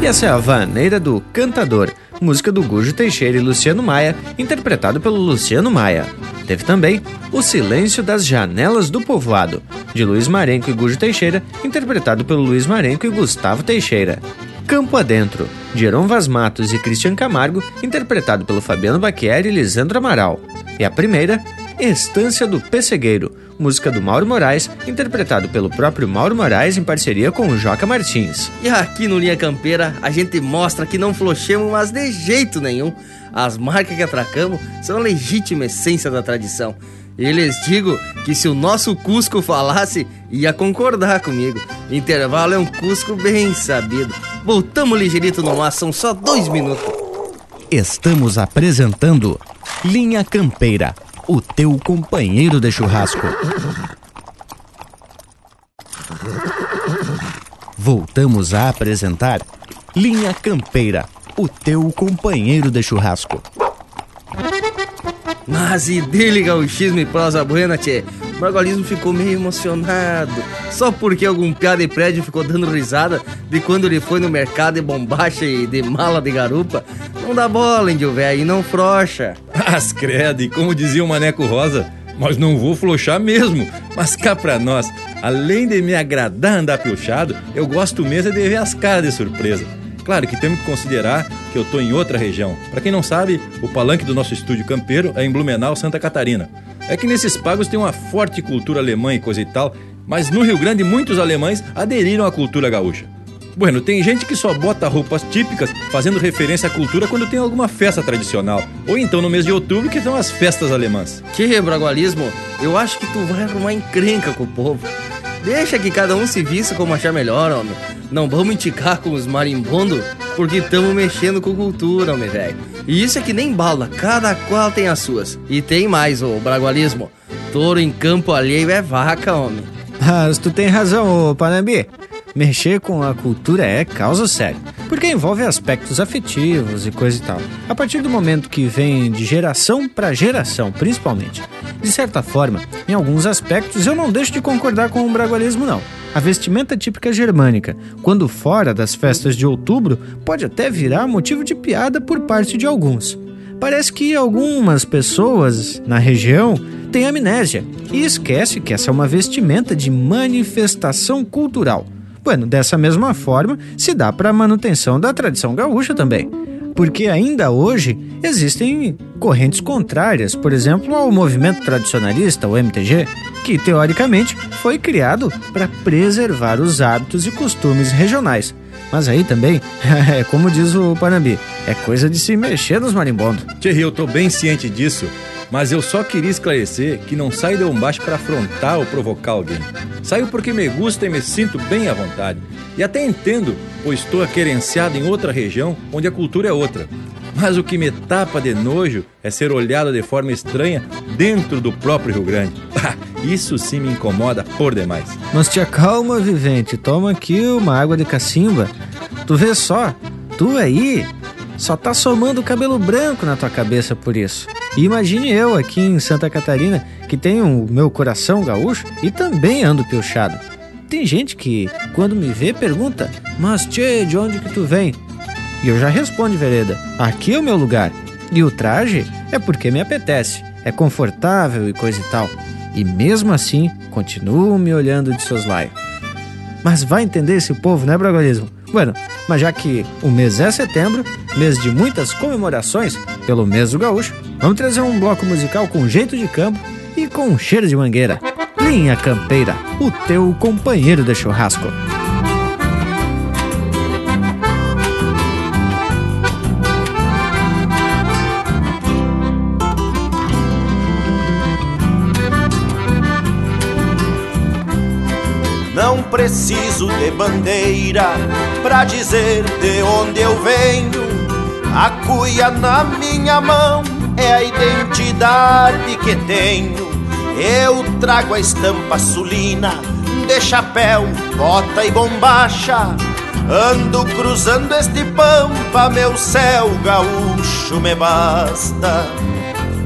[SPEAKER 5] E essa é a Vaneira do Cantador, música do Gujo Teixeira e Luciano Maia, interpretado pelo Luciano Maia. Teve também O Silêncio das Janelas do Povoado, de Luiz Marenco e Gujo Teixeira, interpretado pelo Luiz Marenco e Gustavo Teixeira. Campo Adentro, de Heron Vaz Matos e Christian Camargo, interpretado pelo Fabiano Baquieri e Lisandro Amaral. E a primeira, Estância do Pessegueiro, música do Mauro Moraes, interpretado pelo próprio Mauro Moraes em parceria com o Joca Martins.
[SPEAKER 4] E aqui no Linha Campeira a gente mostra que não flochemos, mas de jeito nenhum. As marcas que atracamos são a legítima essência da tradição. E lhes digo que se o nosso Cusco falasse, ia concordar comigo. Intervalo é um Cusco bem sabido. Voltamos ligeirito no mar, são só dois minutos.
[SPEAKER 2] Estamos apresentando Linha Campeira, o teu companheiro de churrasco. Voltamos a apresentar Linha Campeira, o teu companheiro de churrasco.
[SPEAKER 4] Mas e dele, gauchismo e prosa buena, tchê? O Bragualismo ficou meio emocionado. Só porque algum piada de prédio ficou dando risada de quando ele foi no mercado de bombacha e de mala de garupa. Não dá bola, índio velho, e não frocha.
[SPEAKER 1] As credo, e como dizia o Maneco Rosa, mas não vou flochar mesmo. Mas cá pra nós, além de me agradar andar piochado, eu gosto mesmo de ver as caras de surpresa. Claro que temos que considerar que eu tô em outra região. Para quem não sabe, o palanque do nosso estúdio campeiro é em Blumenau, Santa Catarina. É que nesses pagos tem uma forte cultura alemã e coisa e tal, mas no Rio Grande muitos alemães aderiram à cultura gaúcha. Bueno, tem gente que só bota roupas típicas fazendo referência à cultura quando tem alguma festa tradicional. Ou então no mês de outubro que são as festas alemãs.
[SPEAKER 4] Que bragualismo, eu acho que tu vai arrumar encrenca com o povo. Deixa que cada um se vista como achar melhor, homem. Não vamos indicar com os marimbondos, porque estamos mexendo com cultura, homem, velho. E isso é que nem bala, cada qual tem as suas. E tem mais, o bragualismo. Touro em campo alheio é vaca, homem.
[SPEAKER 5] Mas tu tem razão, ô Panambi. Mexer com a cultura é causa séria, porque envolve aspectos afetivos e coisa e tal. A partir do momento que vem de geração para geração, principalmente. De certa forma, em alguns aspectos eu não deixo de concordar com o bragualismo não. A vestimenta típica germânica, quando fora das festas de outubro, pode até virar motivo de piada por parte de alguns. Parece que algumas pessoas na região têm amnésia e esquece que essa é uma vestimenta de manifestação cultural. Bueno, dessa mesma forma se dá para a manutenção da tradição gaúcha também. Porque ainda hoje existem correntes contrárias, por exemplo, ao movimento tradicionalista, o MTG, que teoricamente foi criado para preservar os hábitos e costumes regionais. Mas aí também, é como diz o Panambi, é coisa de se mexer nos marimbondos.
[SPEAKER 1] Thierry, eu tô bem ciente disso, mas eu só queria esclarecer que não saio de um baixo para afrontar ou provocar alguém. Saio porque me gusta e me sinto bem à vontade. E até entendo, pois estou aquerenciado em outra região onde a cultura é outra. Mas o que me tapa de nojo é ser olhado de forma estranha dentro do próprio Rio Grande. Isso sim me incomoda por demais.
[SPEAKER 5] Mas te acalma, vivente. Toma aqui uma água de cacimba. Tu vê só, tu aí só tá somando cabelo branco na tua cabeça por isso. E imagine eu aqui em Santa Catarina, que tenho o meu coração gaúcho e também ando piochado. Tem gente que, quando me vê, pergunta: Mas tchê, de onde que tu vem? E eu já respondo, vereda: Aqui é o meu lugar. E o traje é porque me apetece, é confortável e coisa e tal. E mesmo assim, continuo me olhando de soslaio. Mas vai entender esse povo, né, Bragualismo? Bueno, mas já que o mês é setembro, mês de muitas comemorações pelo mês do gaúcho, vamos trazer um bloco musical com jeito de campo e com cheiro de mangueira. Linha Campeira, o teu companheiro de churrasco.
[SPEAKER 18] Preciso de bandeira pra dizer de onde eu venho. A cuia na minha mão é a identidade que tenho. Eu trago a estampa sulina de chapéu, bota e bombacha. Ando cruzando este pampa, meu céu gaúcho me basta.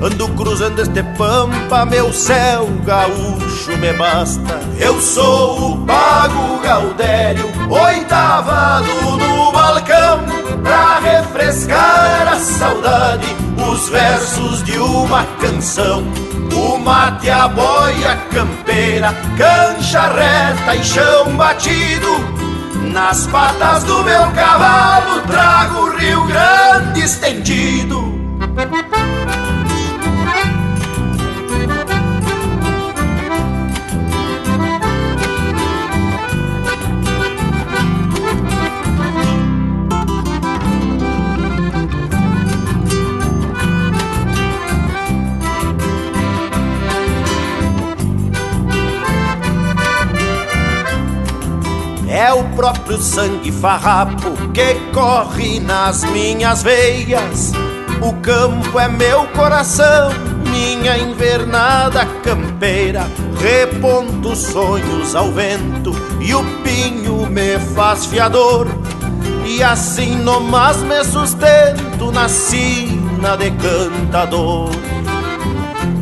[SPEAKER 18] Ando cruzando este pampa, meu céu gaúcho me basta. Eu sou o Pago Gaudério, oitavado no balcão, pra refrescar a saudade, os versos de uma canção. O mate, a boia campeira, cancha reta e chão batido. Nas patas do meu cavalo trago o Rio Grande estendido. É o próprio sangue farrapo que corre nas minhas veias. O campo é meu coração, minha invernada campeira. Reponto sonhos ao vento e o pinho me faz fiador. E assim nomás me sustento na sina de cantador.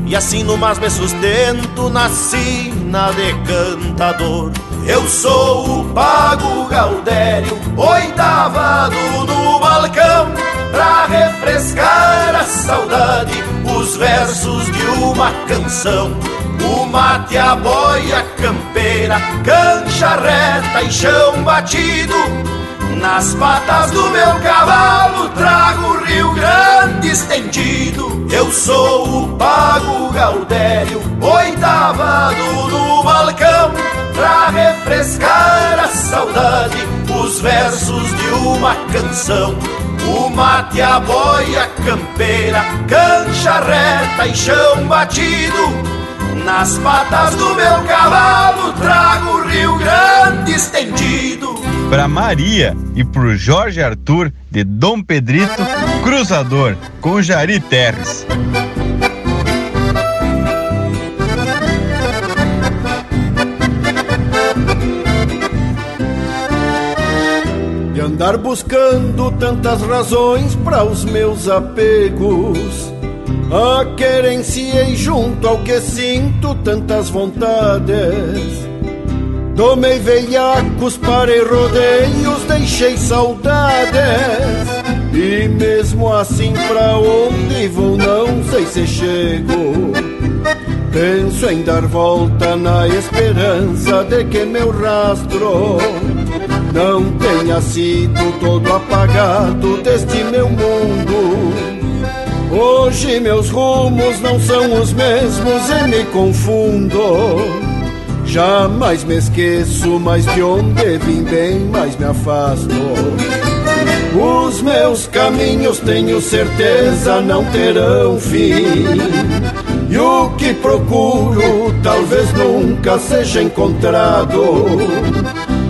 [SPEAKER 18] E assim nomás me sustento na sina de cantador. Eu sou o Pago Gaudério, oitavado no balcão, pra refrescar a saudade, os versos de uma canção. O mate, a boia campeira, cancha reta e chão batido. Nas patas do meu cavalo trago o Rio Grande estendido. Eu sou o Pago Gaudério, oitavado no balcão pra refrescar a saudade, os versos de uma canção. O mate, a boia campeira, cancha reta e chão batido. Nas patas do meu cavalo trago o Rio Grande estendido.
[SPEAKER 6] Pra Maria e pro Jorge Arthur de Dom Pedrito, cruzador com Jari Terres.
[SPEAKER 10] Andar buscando tantas razões para os meus apegos. A querenciei junto ao que sinto tantas vontades. Tomei veiacos, parei rodeios, deixei saudades. E mesmo assim, pra onde vou, não sei se chego. Penso em dar volta na esperança de que meu rastro não tenha sido todo apagado deste meu mundo. Hoje meus rumos não são os mesmos e me confundo. Jamais me esqueço mais de onde vim, bem mais me afasto. Os meus caminhos, tenho certeza, não terão fim. E o que procuro talvez nunca seja encontrado.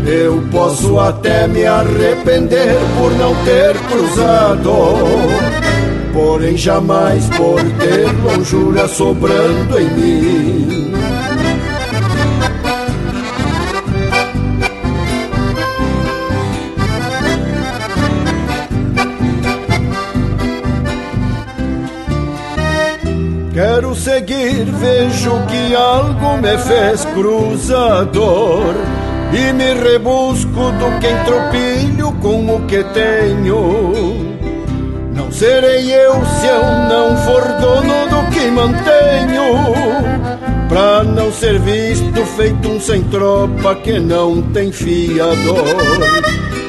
[SPEAKER 10] Eu posso até me arrepender por não ter cruzado. Porém, jamais por ter longura sobrando em mim. Quero seguir, vejo que algo me fez cruzador E me rebusco do que entropilho com o que tenho. Não serei eu se eu não for dono do que mantenho. Pra não ser visto feito um sem tropa que não tem fiador.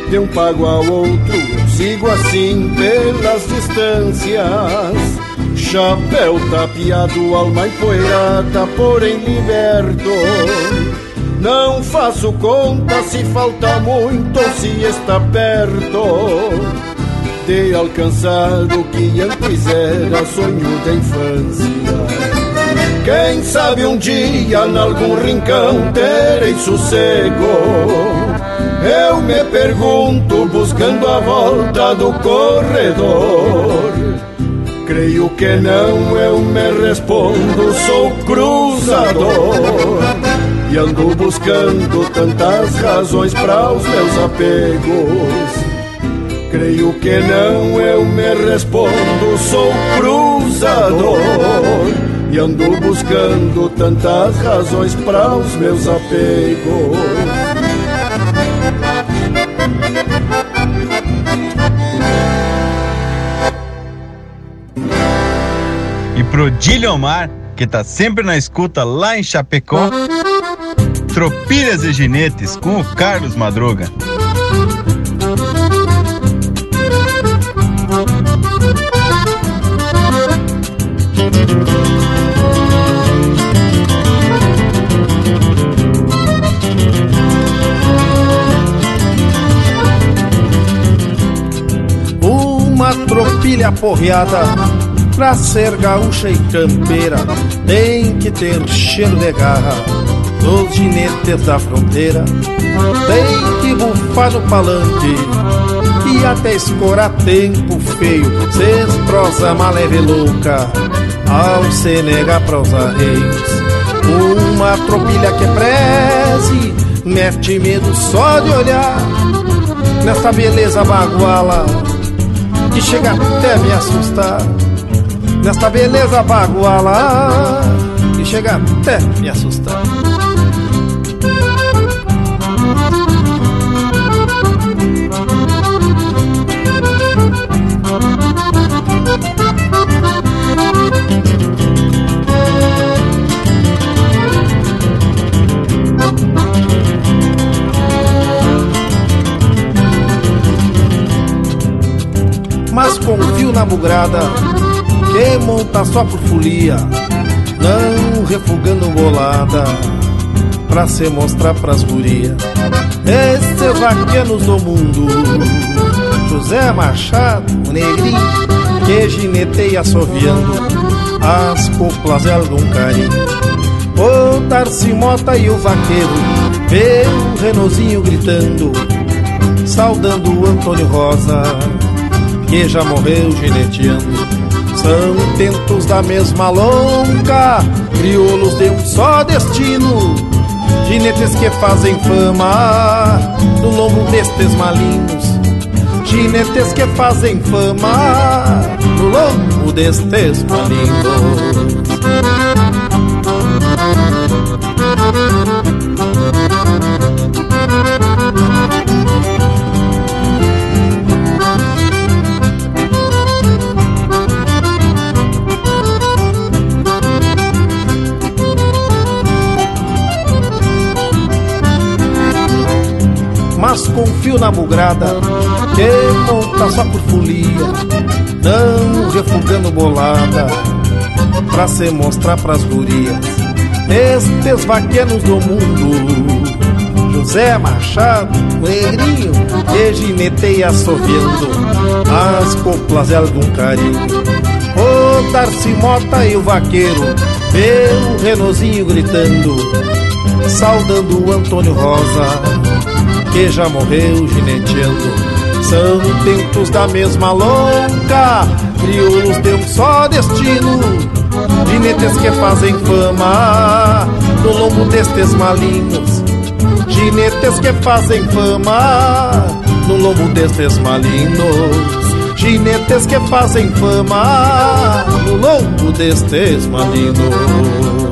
[SPEAKER 10] De um pago ao outro, eu sigo assim pelas distâncias. Chapéu tapeado, alma empoeirada, porém liberto. Não faço conta se falta muito ou se está perto de alcançar o que antes era sonho da infância. Quem sabe um dia, em algum rincão, terei sossego. Eu me pergunto, buscando a volta do corredor. Creio que não, eu me respondo, sou cruzador. E ando buscando tantas razões para os meus apegos. Creio que não, eu me respondo, sou cruzador. E ando buscando tantas razões para os meus apegos.
[SPEAKER 6] E pro Dilhomar, que tá sempre na escuta lá em Chapecó, Tropilhas e Ginetes com o Carlos Madruga.
[SPEAKER 9] Uma tropilha porreada pra ser gaúcha e campeira tem que ter cheiro de garra dos ginetes da fronteira. Tem que bufar no palanque e até escorar tempo feio. Cês prosa maleve louca ao se negar prosa reis. Uma tropilha que preze, mete medo só de olhar nessa beleza baguala que chega até me assustar. Nesta beleza baguala que chega até me assustar. Na bugrada que monta só por folia, não refugando bolada pra se mostrar pras gurias. Estes vaqueanos do mundo, José Machado, negrinho, que gineteia assoviando as coplas de algum carinho. O Tarci Mota e o vaqueiro, o Renozinho gritando, saudando o Antônio Rosa, que já morreu gineteando. São tentos da mesma longa, crioulos de um só destino, ginetes que fazem fama no lombo destes malignos, ginetes que fazem fama no lombo destes malignos. Mas confio na bugrada que monta só por folia, não refugando bolada pra se mostrar pras gurias. Estes vaquenos do mundo, José Machado, Negrinho, que gineteia assoviando as coplas de algum carinho. O Darcy Mota e o vaqueiro, o Renozinho gritando, saudando o Antônio Rosa que já morreu gineteando. São tentos da mesma longa, crioulos de um só destino. Ginetes que fazem fama no lombo destes malignos. Ginetes que fazem fama no lombo destes malignos. Ginetes que fazem fama no lombo destes malignos.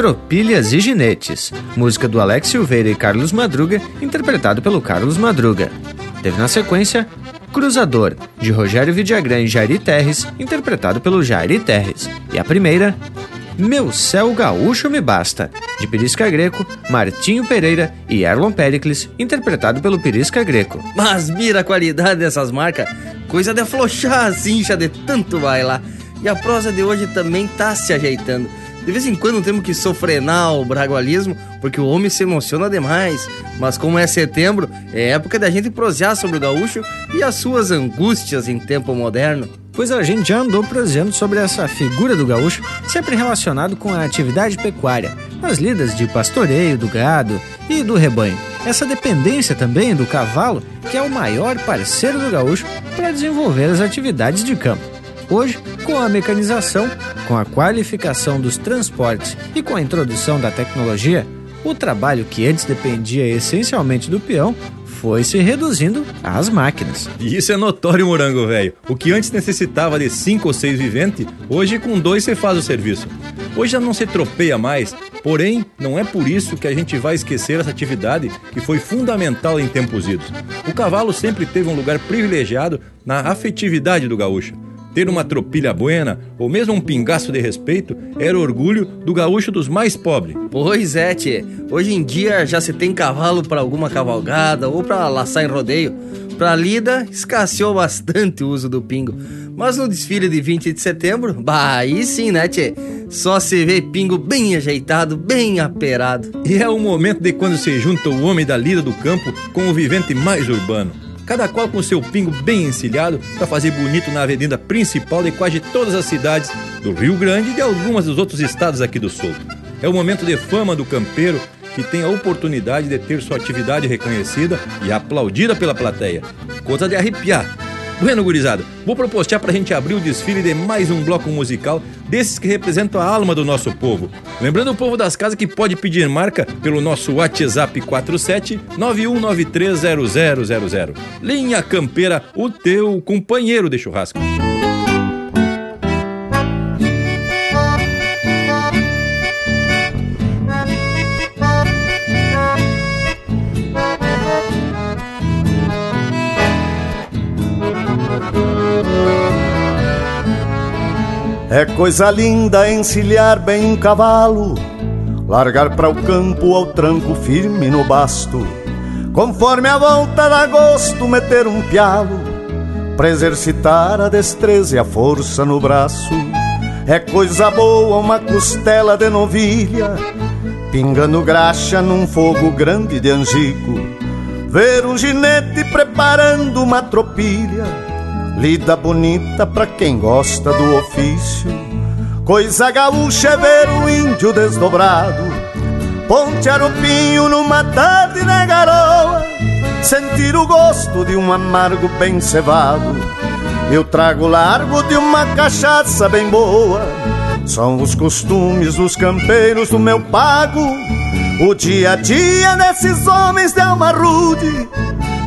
[SPEAKER 5] Tropilhas e Ginetes, música do Alex Silveira e Carlos Madruga, interpretado pelo Carlos Madruga. Teve na sequência Cruzador, de Rogério Vidagrã e Jairi Terres, interpretado pelo Jairi Terres. E a primeira, Meu Céu Gaúcho Me Basta, de Pirisca Greco, Martinho Pereira e Erlon Pericles, interpretado pelo Pirisca Greco.
[SPEAKER 4] Mas mira a qualidade dessas marcas, coisa de aflochar a cincha de tanto bailar. E a prosa de hoje também tá se ajeitando. De vez em quando temos que sofrenar o bragualismo, porque o homem se emociona demais. Mas como é setembro, é época da gente prosear sobre o gaúcho e as suas angústias em tempo moderno.
[SPEAKER 5] Pois a gente já andou proseando sobre essa figura do gaúcho, sempre relacionado com a atividade pecuária, nas lidas de pastoreio do gado e do rebanho. Essa dependência também do cavalo, que é o maior parceiro do gaúcho para desenvolver as atividades de campo. Hoje, com a mecanização, com a qualificação dos transportes e com a introdução da tecnologia, o trabalho que antes dependia essencialmente do peão foi se reduzindo às máquinas.
[SPEAKER 1] E isso é notório, morango velho. O que antes necessitava de cinco ou seis viventes, hoje com dois você faz o serviço. Hoje já não se tropeia mais, porém, não é por isso que a gente vai esquecer essa atividade que foi fundamental em tempos idos. O cavalo sempre teve um lugar privilegiado na afetividade do gaúcho. Ter uma tropilha buena, ou mesmo um pingaço de respeito, era orgulho do gaúcho dos mais pobres.
[SPEAKER 4] Pois é, tchê. Hoje em dia já se tem cavalo para alguma cavalgada ou para laçar em rodeio. Pra lida, escasseou bastante o uso do pingo. Mas no desfile de 20 de setembro, bah, aí sim, né, tchê? Só se vê pingo bem ajeitado, bem aperado.
[SPEAKER 1] E é o momento de quando se junta o homem da lida do campo com o vivente mais urbano cada qual com seu pingo bem encilhado para fazer bonito na avenida principal de quase todas as cidades do Rio Grande e de algumas dos outros estados aqui do sul. É o momento de fama do campeiro que tem a oportunidade de ter sua atividade reconhecida e aplaudida pela plateia. Coisa de arrepiar. Bueno, gurizada, vou propostear pra gente abrir o desfile de mais um bloco musical desses que representam a alma do nosso povo. Lembrando o povo das casas que pode pedir marca pelo nosso WhatsApp 47 91930000. Linha Campeira, o teu companheiro de churrasco.
[SPEAKER 19] É coisa linda encilhar bem um cavalo, largar para o campo ao tranco firme no basto. Conforme a volta dá gosto meter um pialo, para exercitar a destreza e a força no braço. É coisa boa uma costela de novilha, pingando graxa num fogo grande de angico. Ver um ginete preparando uma tropilha Lida bonita pra quem gosta do ofício. Coisa gaúcha é ver o índio desdobrado. Ponte arupinho numa tarde na garoa. Sentir o gosto de um amargo bem cevado. Eu trago largo de uma cachaça bem boa. São os costumes dos campeiros do meu pago. O dia a dia desses homens de alma rude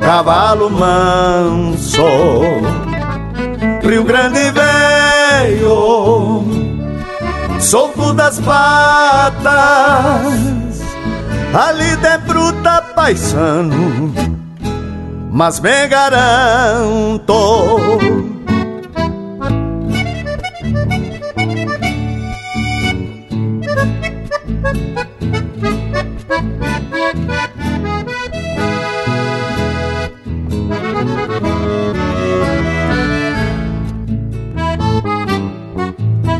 [SPEAKER 19] cavalo manso. Rio Grande veio, solto das patas, ali de bruta paisano, mas me garanto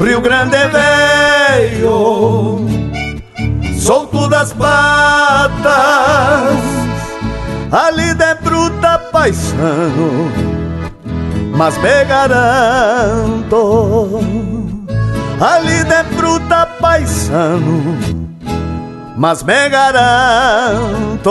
[SPEAKER 19] Rio Grande veio solto das patas, ali de bruta paisano, mas me garanto, ali de bruta paisano, mas me garanto.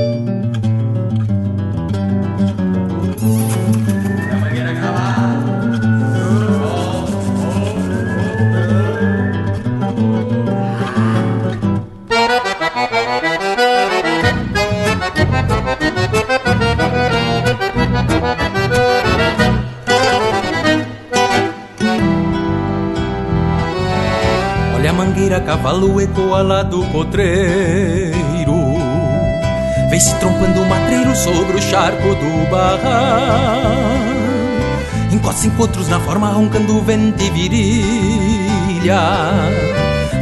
[SPEAKER 20] Cavalo ecoa lá do potreiro. Vem se trompando o matreiro sobre o charco do barrar Encosta encontros na forma roncando vento e virilha.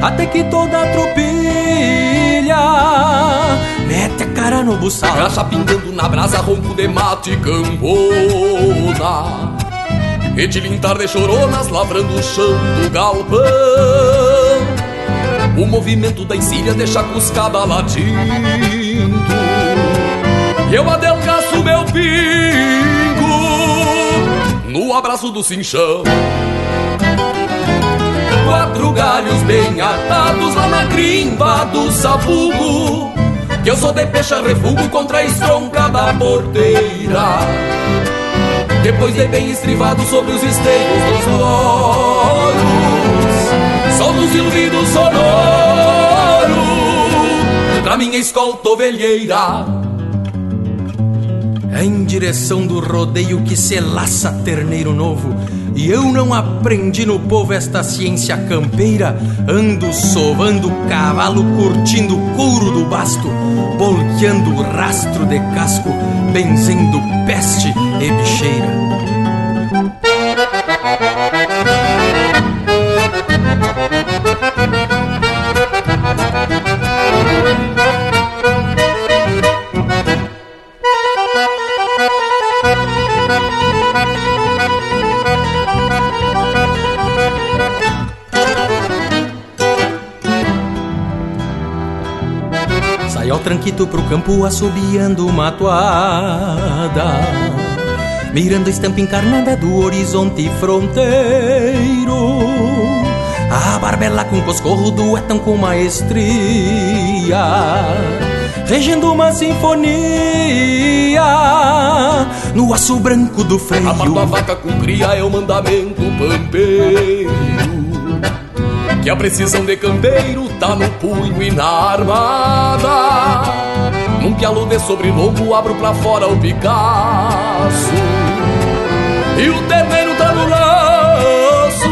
[SPEAKER 20] Até que toda a tropilha Mete a cara no buçal.
[SPEAKER 7] Graxa pingando na brasa, ronco de mato e cambona. Retilintar de choronas lavrando o chão do galpão o movimento da encilha deixa a cuscada latindo. E eu adelgaço meu pingo No abraço do cinchão. Quatro galhos bem atados lá na grimba do sabugo Que eu sou de pecha refugo contra a estronca da porteira. Depois de bem estrivado sobre os esteios dos olhos Som do silbido sonoro Pra minha escolta ovelheira.
[SPEAKER 20] É Em direção do rodeio que se laça terneiro novo E eu não aprendi no povo esta ciência campeira. Ando sovando cavalo, curtindo o couro do basto Bolqueando o rastro de casco, benzendo peste e bicheira tranquito pro campo assobiando uma toada. Mirando a estampa encarnada do horizonte fronteiro. A barbela com coscorro duetam com maestria. Regendo uma sinfonia No aço branco do freio.
[SPEAKER 7] A vaca com cria é o mandamento pampeiro que a precisão de campeiro tá no punho e na armada. Num pialo de sobrelomo abro pra fora o Picasso. E o terneiro tá no laço.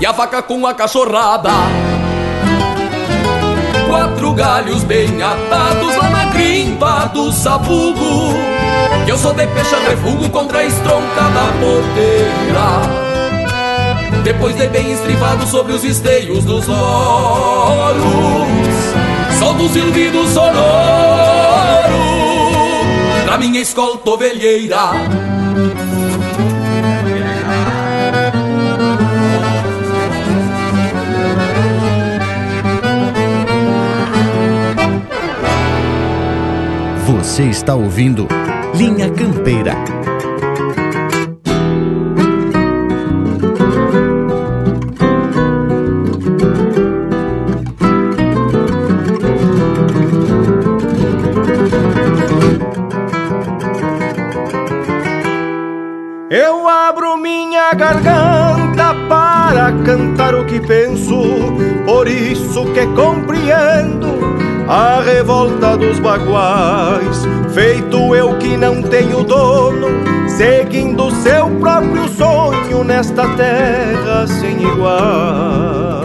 [SPEAKER 7] E a vaca com a cachorrada. Quatro galhos bem atados lá na grimpa do sabugo. Que eu sou de pecha refugo contra a estronca da porteira. Depois de bem estrivado sobre os esteios dos olhos. Solta o silbido sonoro Pra minha escolta ovelheira.
[SPEAKER 5] Você está ouvindo Linha Campeira
[SPEAKER 19] compreendo
[SPEAKER 21] a revolta dos baguais. Feito eu que não tenho dono, seguindo seu próprio sonho nesta terra sem igual.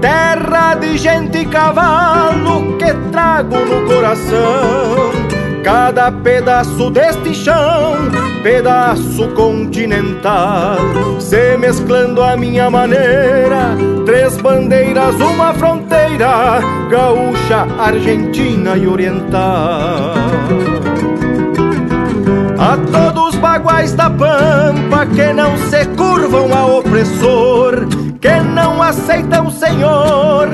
[SPEAKER 21] Terra de gente e cavalo que trago no coração cada pedaço deste chão, pedaço continental, se mesclando a minha maneira, três bandeiras, uma fronteira, gaúcha, argentina e oriental. A todos os baguais da pampa que não se curvam ao opressor, que não aceitam senhor,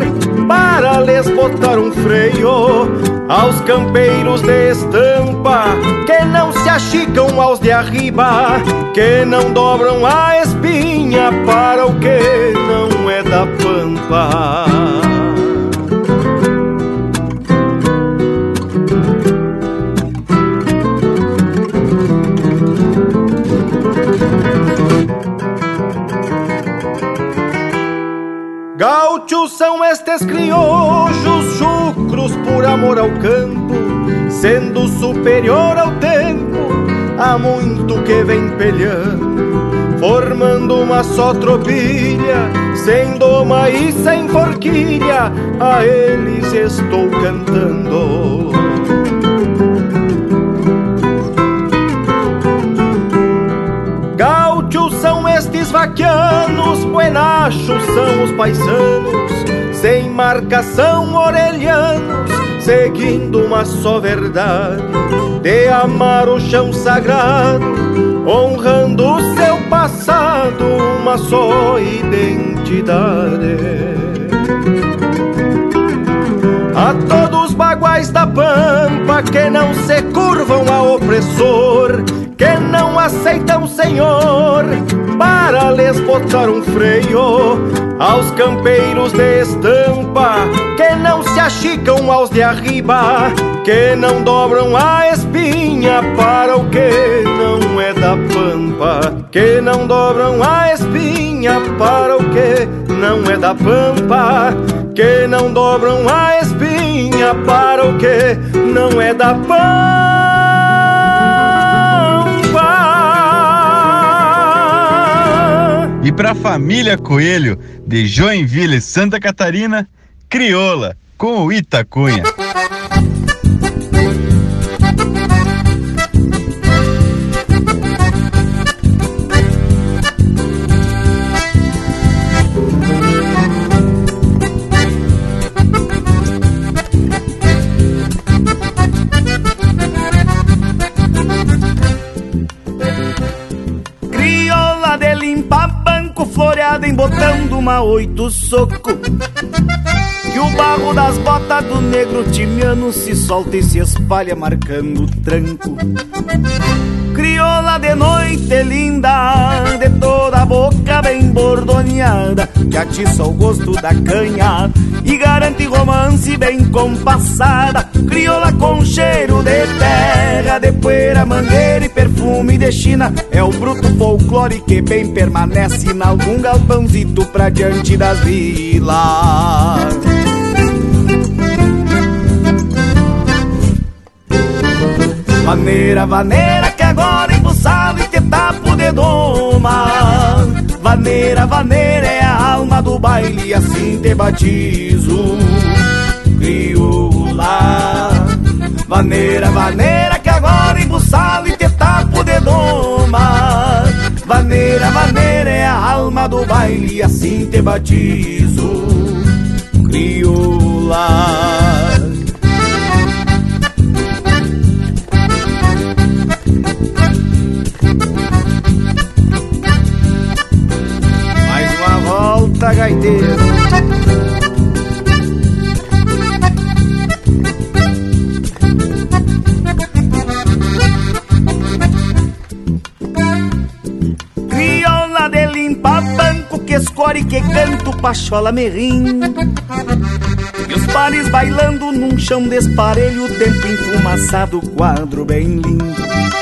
[SPEAKER 21] para lhes botar um freio aos campeiros de estampa que não achicam aos de arriba, que não dobram a espinha para o que não é da pampa. Gauchos são estes criojos chucros por amor ao campo, sendo superior ao tempo, há muito que vem pelhando, formando uma só tropilha, sem doma e sem forquilha, a eles estou cantando. vaquianos, buenachos são os paisanos, sem marcação orelhanos, seguindo uma só verdade, de amar o chão sagrado, honrando o seu passado, uma só identidade. A todos os baguais da pampa que não se curvam ao opressor, que não aceitam senhor, para lhes botar um freio aos campeiros de estampa que não achicam aos de arriba, que não dobram a espinha para o que não é da pampa, que não dobram a espinha para o que não é da pampa, que não dobram a espinha para o que não é da pampa.
[SPEAKER 6] E para a família Coelho de Joinville, Santa Catarina, Crioula com o Itacunha.
[SPEAKER 22] floreada em botão de uma oito soco o barro das botas do negro timiano se solta e se espalha marcando o tranco Crioula de noite linda, de toda a boca bem bordoneada Que atiça o gosto da canha e garante romance bem compassada. Crioula com cheiro de terra, de poeira, mangueira e perfume de China. É o bruto folclore que bem permanece em algum galpãozito pra diante das vilas. Vaneira, vaneira que agora embuçado e te tapo de doma Vaneira, vaneira é a alma do baile assim te batizo. Crioula Vaneira, vaneira que agora embuçado e te tapo de doma Vaneira, vaneira é a alma do baile assim te batizo. Crioula gaiteiro. Crioula de limpa banco que escore que canto pachola me rindo. E os pares bailando num chão desparelho, tempo enfumaçado, quadro bem lindo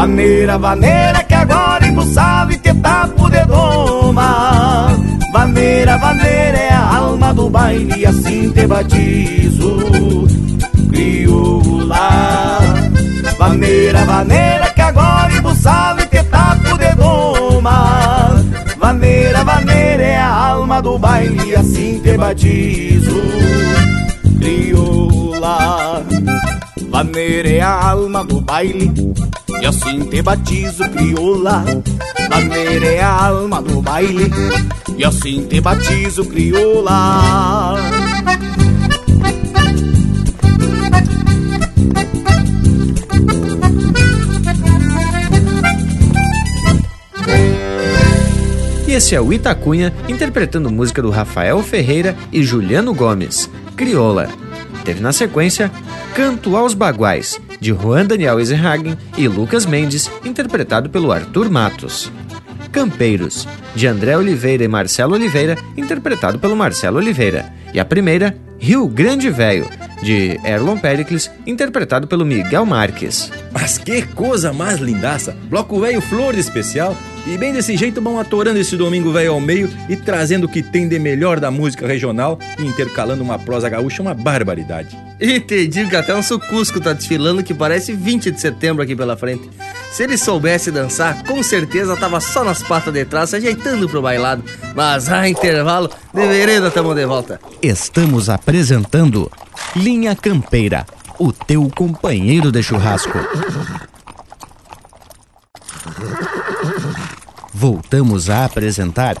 [SPEAKER 22] Vaneira, vaneira que agora embuçava e te tapo de doma Vaneira, vaneira é a alma do baile assim te batizo. Crioula Vaneira, vaneira que agora embuçava e te tapo de doma Vaneira, vaneira é a alma do baile assim te batizo. Crioula Vaneira é a alma do baile e assim te batizo, crioula Maneira é a alma do baile E assim te batizo, crioula
[SPEAKER 5] E esse é o Itacunha interpretando música do Rafael Ferreira e Juliano Gomes, Crioula. Teve na sequência Canto aos Baguais, de Juan Daniel Eisenhagen e Lucas Mendes, interpretado pelo Arthur Matos. Campeiros, de André Oliveira e Marcelo Oliveira, interpretado pelo Marcelo Oliveira. E a primeira, Rio Grande Velho, de Erlon Pericles, interpretado pelo Miguel Marques.
[SPEAKER 1] Mas que coisa mais lindaça! Bloco velho flor de especial. E bem desse jeito vão atorando esse domingo velho ao meio e trazendo o que tem de melhor da música regional e intercalando uma prosa gaúcha, uma barbaridade.
[SPEAKER 4] E te digo que até um sucusco tá desfilando que parece 20 de setembro aqui pela frente. Se ele soubesse dançar, com certeza tava só nas patas de trás, se ajeitando pro bailado. Mas a intervalo, de vereda tamo de volta.
[SPEAKER 2] Estamos apresentando Linha Campeira, o teu companheiro de churrasco. Voltamos a apresentar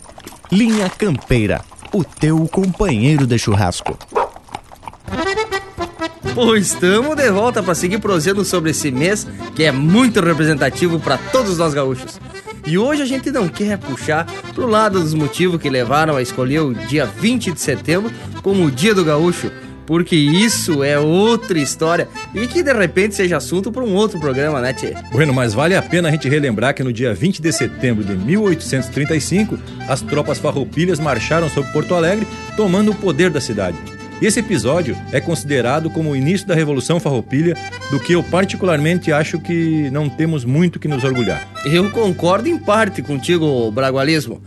[SPEAKER 2] Linha Campeira, o teu companheiro de churrasco.
[SPEAKER 4] Pois estamos de volta para seguir prosendo sobre esse mês que é muito representativo para todos nós gaúchos. E hoje a gente não quer puxar pro lado dos motivos que levaram a escolher o dia 20 de setembro como o Dia do Gaúcho, porque isso é outra história e que de repente seja assunto para um outro programa, né, Tchê?
[SPEAKER 1] Bueno, mas vale a pena a gente relembrar que no dia 20 de setembro de 1835, as tropas farroupilhas marcharam sobre Porto Alegre, tomando o poder da cidade. E esse episódio é considerado como o início da Revolução Farroupilha, do que eu particularmente acho que não temos muito que nos orgulhar.
[SPEAKER 4] Eu concordo em parte contigo, Bragualismo.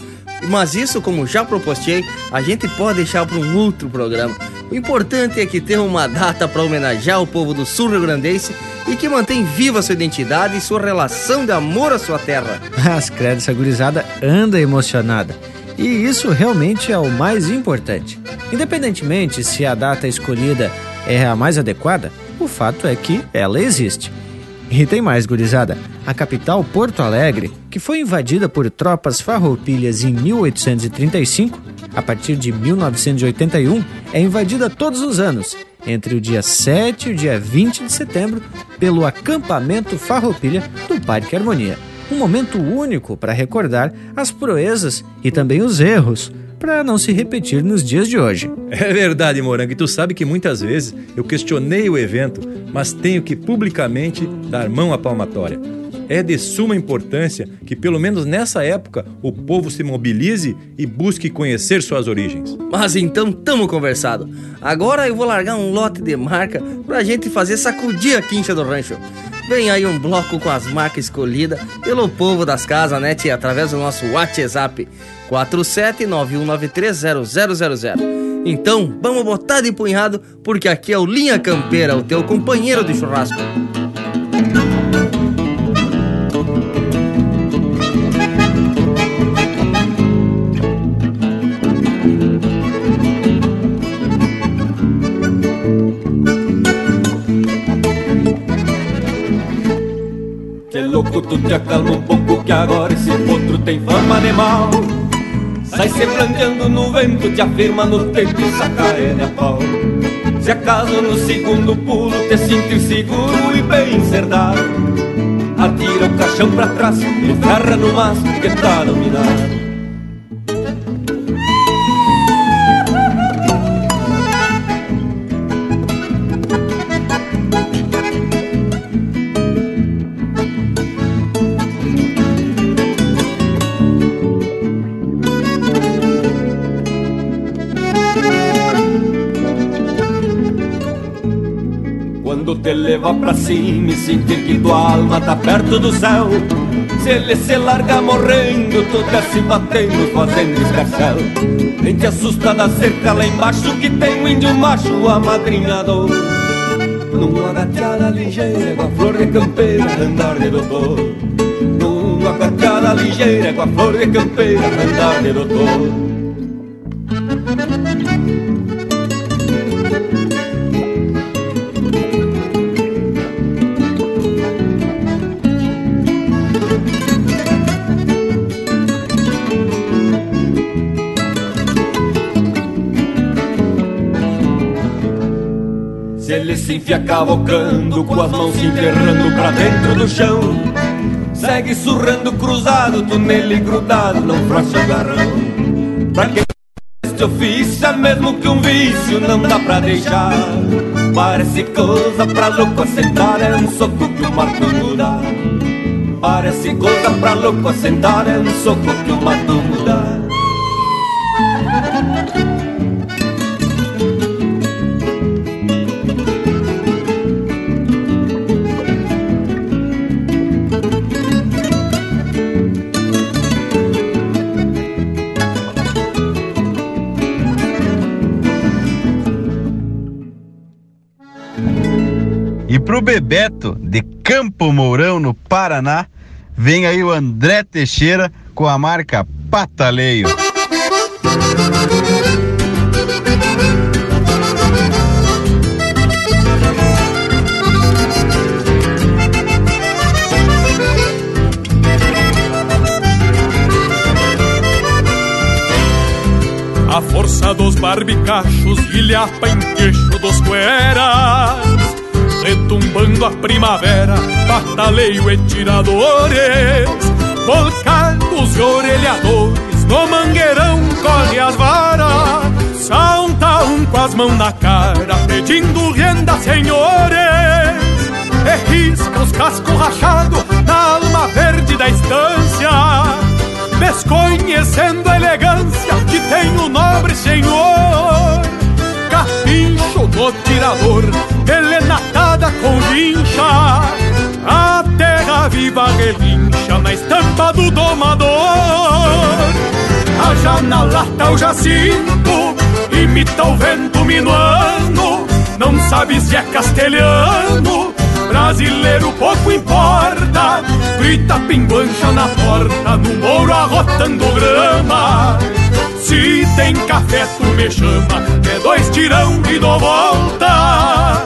[SPEAKER 4] Mas isso, como já propostei, a gente pode deixar para um outro programa. O importante é que tenha uma data para homenagear o povo do sul rio-grandense e que mantém viva sua identidade e sua relação de amor à sua terra.
[SPEAKER 5] As credo, essa gurizada anda emocionada. E isso realmente é o mais importante. Independentemente se a data escolhida é a mais adequada, o fato é que ela existe. E tem mais, gurizada. A capital, Porto Alegre, que foi invadida por tropas farroupilhas em 1835, a partir de 1981, é invadida todos os anos, entre o dia 7 e o dia 20 de setembro, pelo acampamento Farroupilha do Parque Harmonia. Um momento único para recordar as proezas e também os erros, para não se repetir nos dias de hoje.
[SPEAKER 1] É verdade, Morango, e tu sabe que muitas vezes eu questionei o evento, mas tenho que publicamente dar mão à palmatória. É de suma importância que, pelo menos nessa época, o povo se mobilize e busque conhecer suas origens.
[SPEAKER 4] Mas então tamo conversado. Agora eu vou largar um lote de marca pra gente fazer sacudir a quincha do rancho. Vem aí um bloco com as marcas escolhidas pelo povo das casas, né, tia? Através do nosso WhatsApp 47991930000. Então, vamos botar de punhado, porque aqui é o Linha Campeira, o teu companheiro de churrasco.
[SPEAKER 14] Tu te acalma um pouco que agora esse potro tem fama de mal Sai se branqueando no vento, te afirma no tempo e saca ele a pau Se acaso no segundo pulo te sentir seguro e bem cerdado
[SPEAKER 23] atira o caixão pra trás e ferra no mastro que tá dominado. Leva pra cima e sentir que tua alma tá perto do céu. Se ele se larga morrendo, tu desce batendo, fazendo escarcel. Nem te assusta da cerca lá embaixo que tem um índio macho amadrinhador. Numa gateada ligeira com a flor de campeira, andar de doutor. Numa gateada ligeira com a flor de campeira, andar de doutor. Se enfia cavocando, com as mãos se enterrando pra dentro do chão. Segue surrando cruzado, tu nele grudado, não frouxa o garrão. Pra quem este ofício é mesmo que um vício, não dá pra deixar. Parece coisa pra louco assentar, é um soco que o mato muda. Parece coisa pra louco assentar, é um soco que o mato muda.
[SPEAKER 6] Bebeto, de Campo Mourão, no Paraná, vem aí o André Teixeira com a marca Pataleio.
[SPEAKER 17] A força dos barbicachos, ilhapa em queixo dos cueras retumbando a primavera, bataleio e tiradores, volcados e orelhadores, no mangueirão corre as varas, salta um com as mãos na cara, pedindo renda, senhores, e risca os cascos rachados na alma verde da estância, desconhecendo a elegância que tem o nobre senhor, capincho do tirador, ele com vincha A terra viva relincha na estampa do domador. A janela tá o jacinto Imita o vento minuano. Não sabe se é castelhano Brasileiro pouco importa. Grita pinguancha na porta No mouro arrotando grama. Se tem café, tu me chama, é dois tirão e dou volta.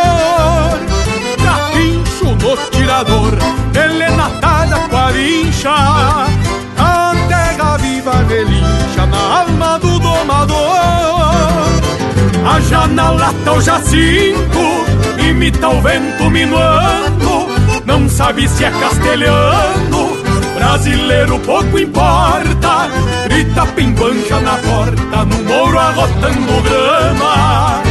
[SPEAKER 17] Tirador, ele é natada com a vincha. A terra viva relincha na alma do domador. A janela tá o jacinto, imita o vento minuando. Não sabe se é castelhano Brasileiro pouco importa, grita pimbancha na porta, no mouro arrotando grama.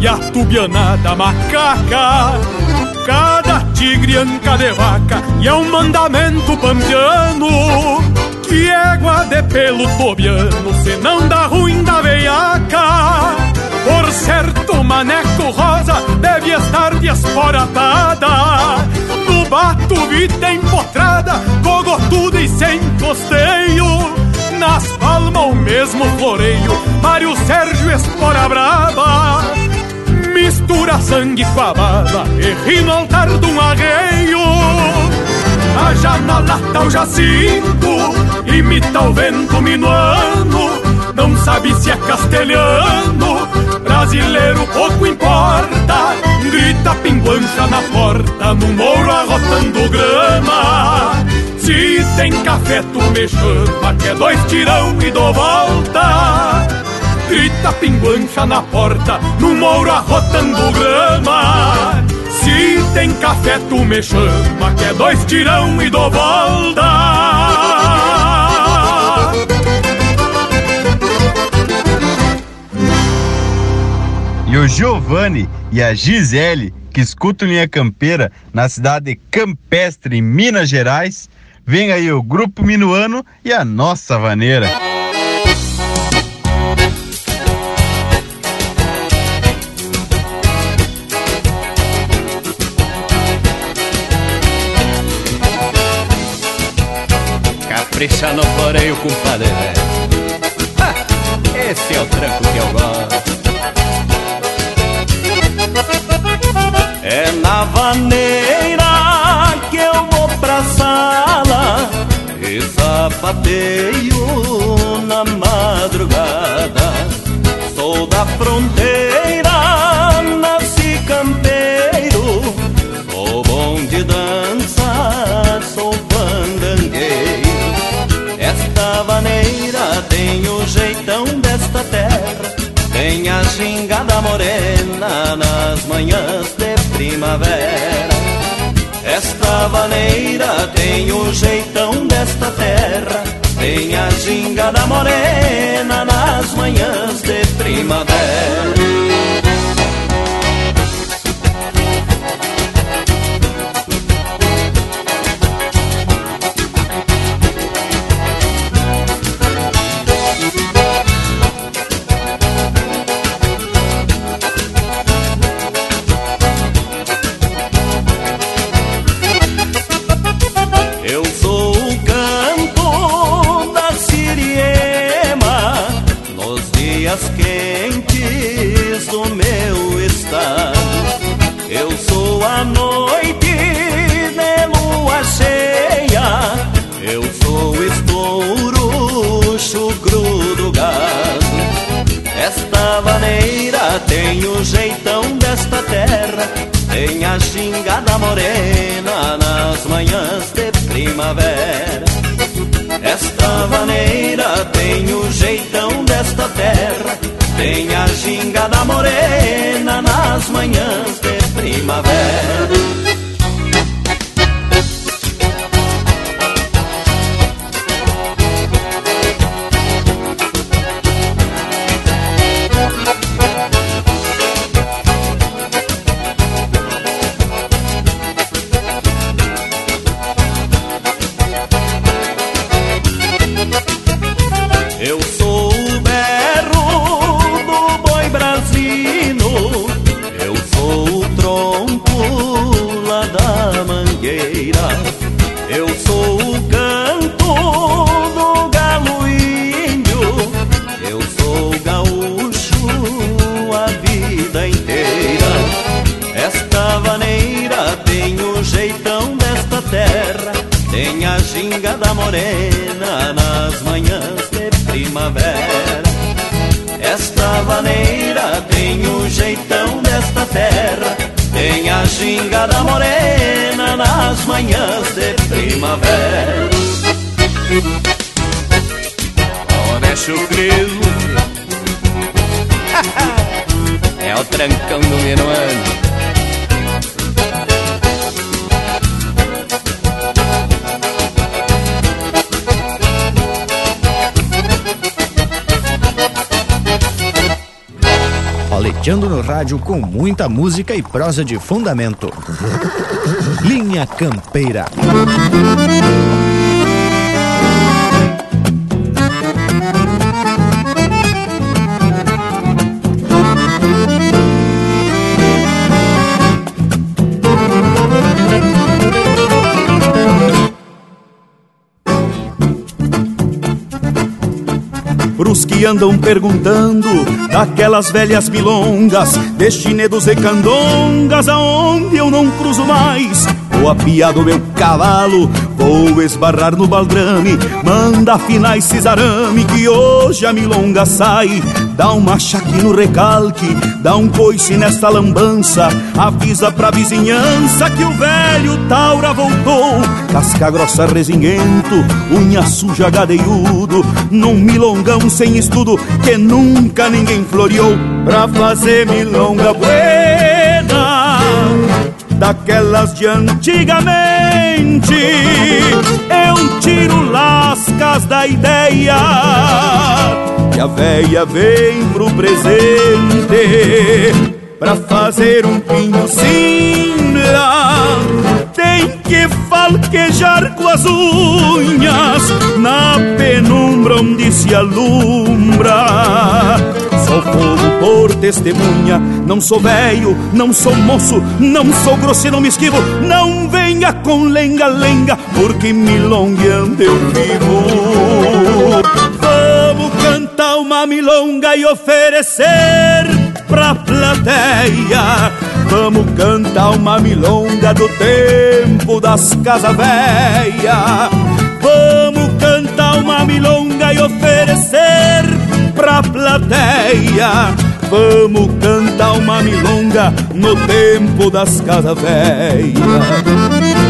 [SPEAKER 17] e a tubianada macaca. Cada tigre anca de vaca e é um mandamento pampiano Que égua de pelo tobiano se não dá ruim da veiaca. Por certo, maneco rosa deve estar desporatada No bato vita empotrada, cogotuda e sem costeio. Nas palmas o mesmo floreio, Mário Sérgio Espora Brava Mistura sangue com a baba e ri no altar de um arreio. Haja na lata jacinto, imita o vento minuano. Não sabe se é castelhano, brasileiro pouco importa. Grita pinguancha na porta, no mouro arrotando grama. Se tem café tu me chama, que é dois tirão e dou volta Grita pinguancha na porta, no mouro arrotando grama Se tem café tu me chama, que é dois tirão e dou volta
[SPEAKER 6] E o Giovanni e a Gisele, que escutam Linha Campeira na cidade de Campestre, em Minas Gerais, vem aí o Grupo Minuano e a nossa vaneira.
[SPEAKER 23] Capricha no floreio, compadre velho. Esse é o tranco que eu gosto.
[SPEAKER 24] É na vaneira que eu vou pra sala e sapateio na madrugada. Gingada morena nas manhãs de primavera. Esta vaneira tem o jeitão desta terra, tem a gingada morena nas manhãs de primavera. A gingada morena nas manhãs de primavera. Esta vaneira tem o jeitão desta terra, tem a gingada morena nas manhãs de primavera.
[SPEAKER 2] Rádio com muita música e prosa de fundamento. Linha Campeira.
[SPEAKER 23] Andam perguntando daquelas velhas milongas, destinedos e candongas, aonde eu não cruzo mais. Vou apiar do meu cavalo, vou esbarrar no baldrame, manda afinar esse arame que hoje a milonga sai. Dá um machaque no recalque, dá um coice nesta lambança, avisa pra vizinhança que o velho Taura voltou. Casca grossa resinguento, unha suja gadeiudo, num milongão sem estudo que nunca ninguém floreou. Pra fazer milonga buena, daquelas de antigamente, eu tiro lascas da ideia a véia vem pro presente pra fazer um pinho simla. Tem que falquejar com as unhas na penumbra onde se alumbra. Sou fogo por testemunha, não sou velho, não sou moço, não sou grosseiro, não me esquivo. Não venha com lenga-lenga, porque milongueando eu vivo. Uma milonga e oferecer pra plateia. Vamos cantar uma milonga do tempo das casas velhas. Vamos cantar uma milonga e oferecer pra plateia. Vamos cantar uma milonga no tempo das casas velhas.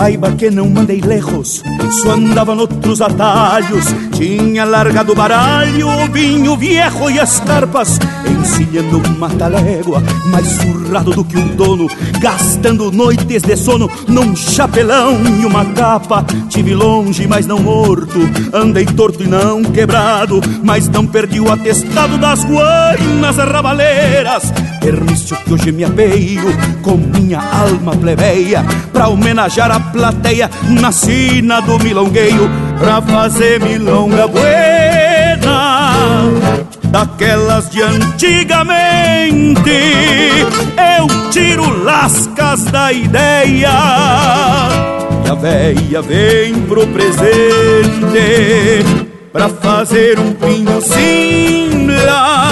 [SPEAKER 23] Saiba que não mandei lejos, só andava noutros atalhos. Tinha largado o baralho, o vinho viejo e as carpas, encilhando uma talégua, mais surrado do que um dono, gastando noites de sono num chapelão e uma capa. Tive longe, mas não morto, andei torto e não quebrado, mas não perdi o atestado das guainas rabaleiras. Permisso que hoje me apeio com minha alma plebeia pra homenagear a plateia na sina do milongueio pra fazer milonga buena daquelas de antigamente. Eu tiro lascas da ideia e a véia vem pro presente pra fazer um pinho simla.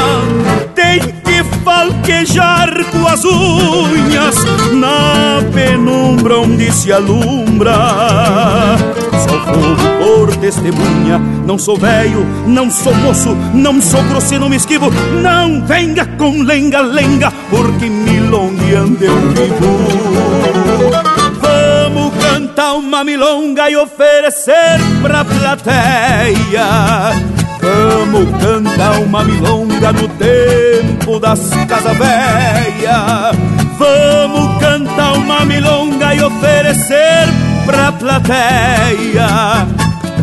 [SPEAKER 23] Falquejar com as unhas na penumbra onde se alumbra. Sou fogo por testemunha, não sou velho, não sou moço, não sou grosseiro, não me esquivo. Não venha com lenga-lenga, porque milongueando eu vivo. Vamos cantar uma milonga e oferecer pra plateia. Vamos cantar uma milonga no tempo das casas velhas. Vamos cantar uma milonga e oferecer pra plateia.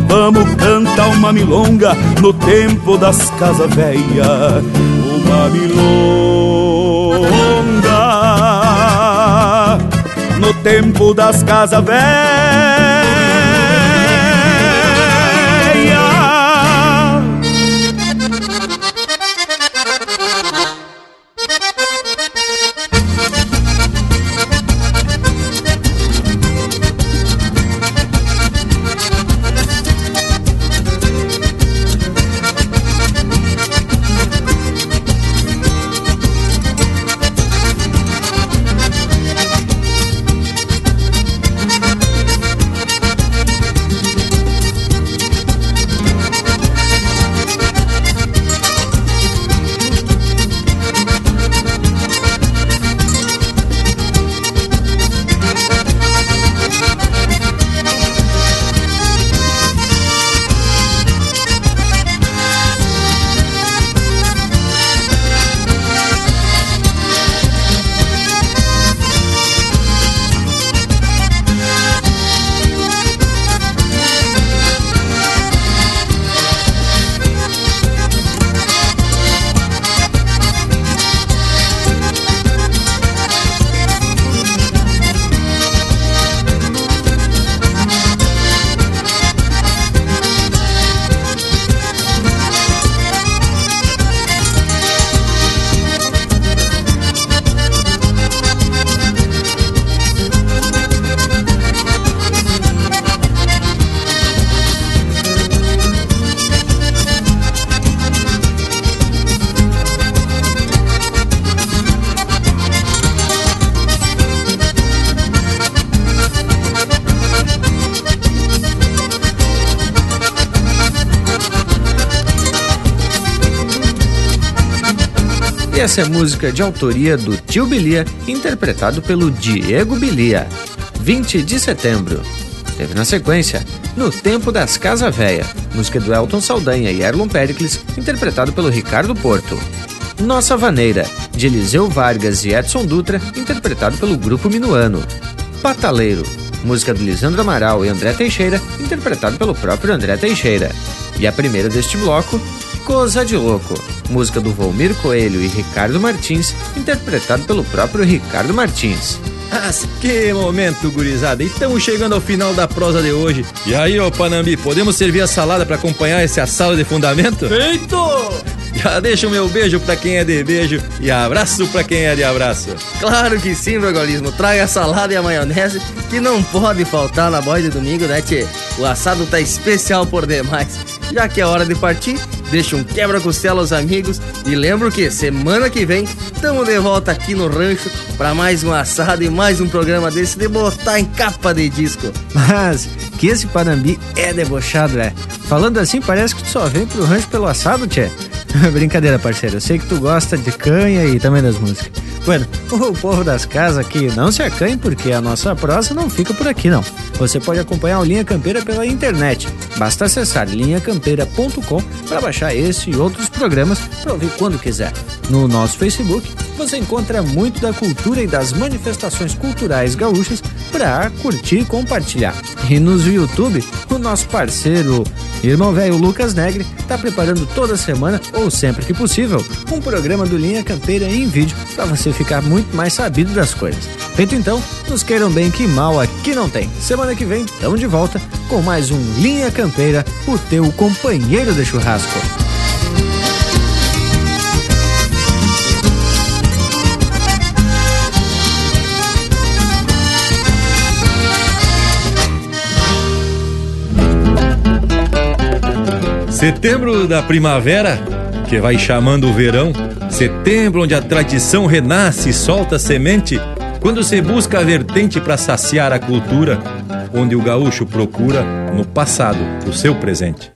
[SPEAKER 23] Vamos cantar uma milonga no tempo das casas velhas. Uma milonga no tempo das casas velhas.
[SPEAKER 5] Essa é música de autoria do Tio Bilia, interpretado pelo Diego Bilia. 20 de setembro. Teve na sequência No Tempo das Casa Véia, música do Elton Saldanha e Erlon Pericles, interpretado pelo Ricardo Porto. Nossa Vaneira, de Eliseu Vargas e Edson Dutra, interpretado pelo Grupo Minuano. Pataleiro, música do Lisandro Amaral e André Teixeira, interpretado pelo próprio André Teixeira. E a primeira deste bloco, Coisa de Louco, música do Volmir Coelho e Ricardo Martins, interpretado pelo próprio Ricardo Martins.
[SPEAKER 1] Mas que momento, gurizada! E estamos chegando ao final da prosa de hoje. E aí, ô Panambi, podemos servir a salada para acompanhar esse assado de fundamento?
[SPEAKER 4] Feito!
[SPEAKER 1] Já deixa o meu beijo para quem é de beijo e abraço para quem é de abraço.
[SPEAKER 4] Claro que sim, Bragolismo. Traga a salada e a maionese que não pode faltar na boia de domingo, né, tchê? O assado tá especial por demais. Já que é hora de partir, deixa um quebra-costela aos amigos e lembro que semana que vem estamos de volta aqui no rancho para mais um assado e mais um programa desse de botar em capa de disco.
[SPEAKER 5] Mas que esse Panambi é debochado, é. Falando assim, parece que tu só vem pro rancho pelo assado, tchê. Brincadeira, parceiro. Eu sei que tu gosta de canha e também das músicas. Bueno, o povo das casas aqui não se acanhe porque a nossa prosa não fica por aqui não. Você pode acompanhar o Linha Campeira pela internet. Basta acessar linhacampeira.com para baixar esse e outros programas para ouvir quando quiser. No nosso Facebook, você encontra muito da cultura e das manifestações culturais gaúchas para curtir e compartilhar. E nos YouTube, o nosso parceiro, irmão velho Lucas Negre, está preparando toda semana, ou sempre que possível, um programa do Linha Campeira em vídeo para você ficar muito mais sabido das coisas. Feito então, nos queiram bem que mal aqui não tem. Semana que vem, estamos de volta com mais um Linha Campeira, o teu companheiro de churrasco.
[SPEAKER 1] Setembro da primavera, que vai chamando o verão, setembro onde a tradição renasce e solta semente, quando se busca a vertente para saciar a cultura, onde o gaúcho procura no passado o seu presente.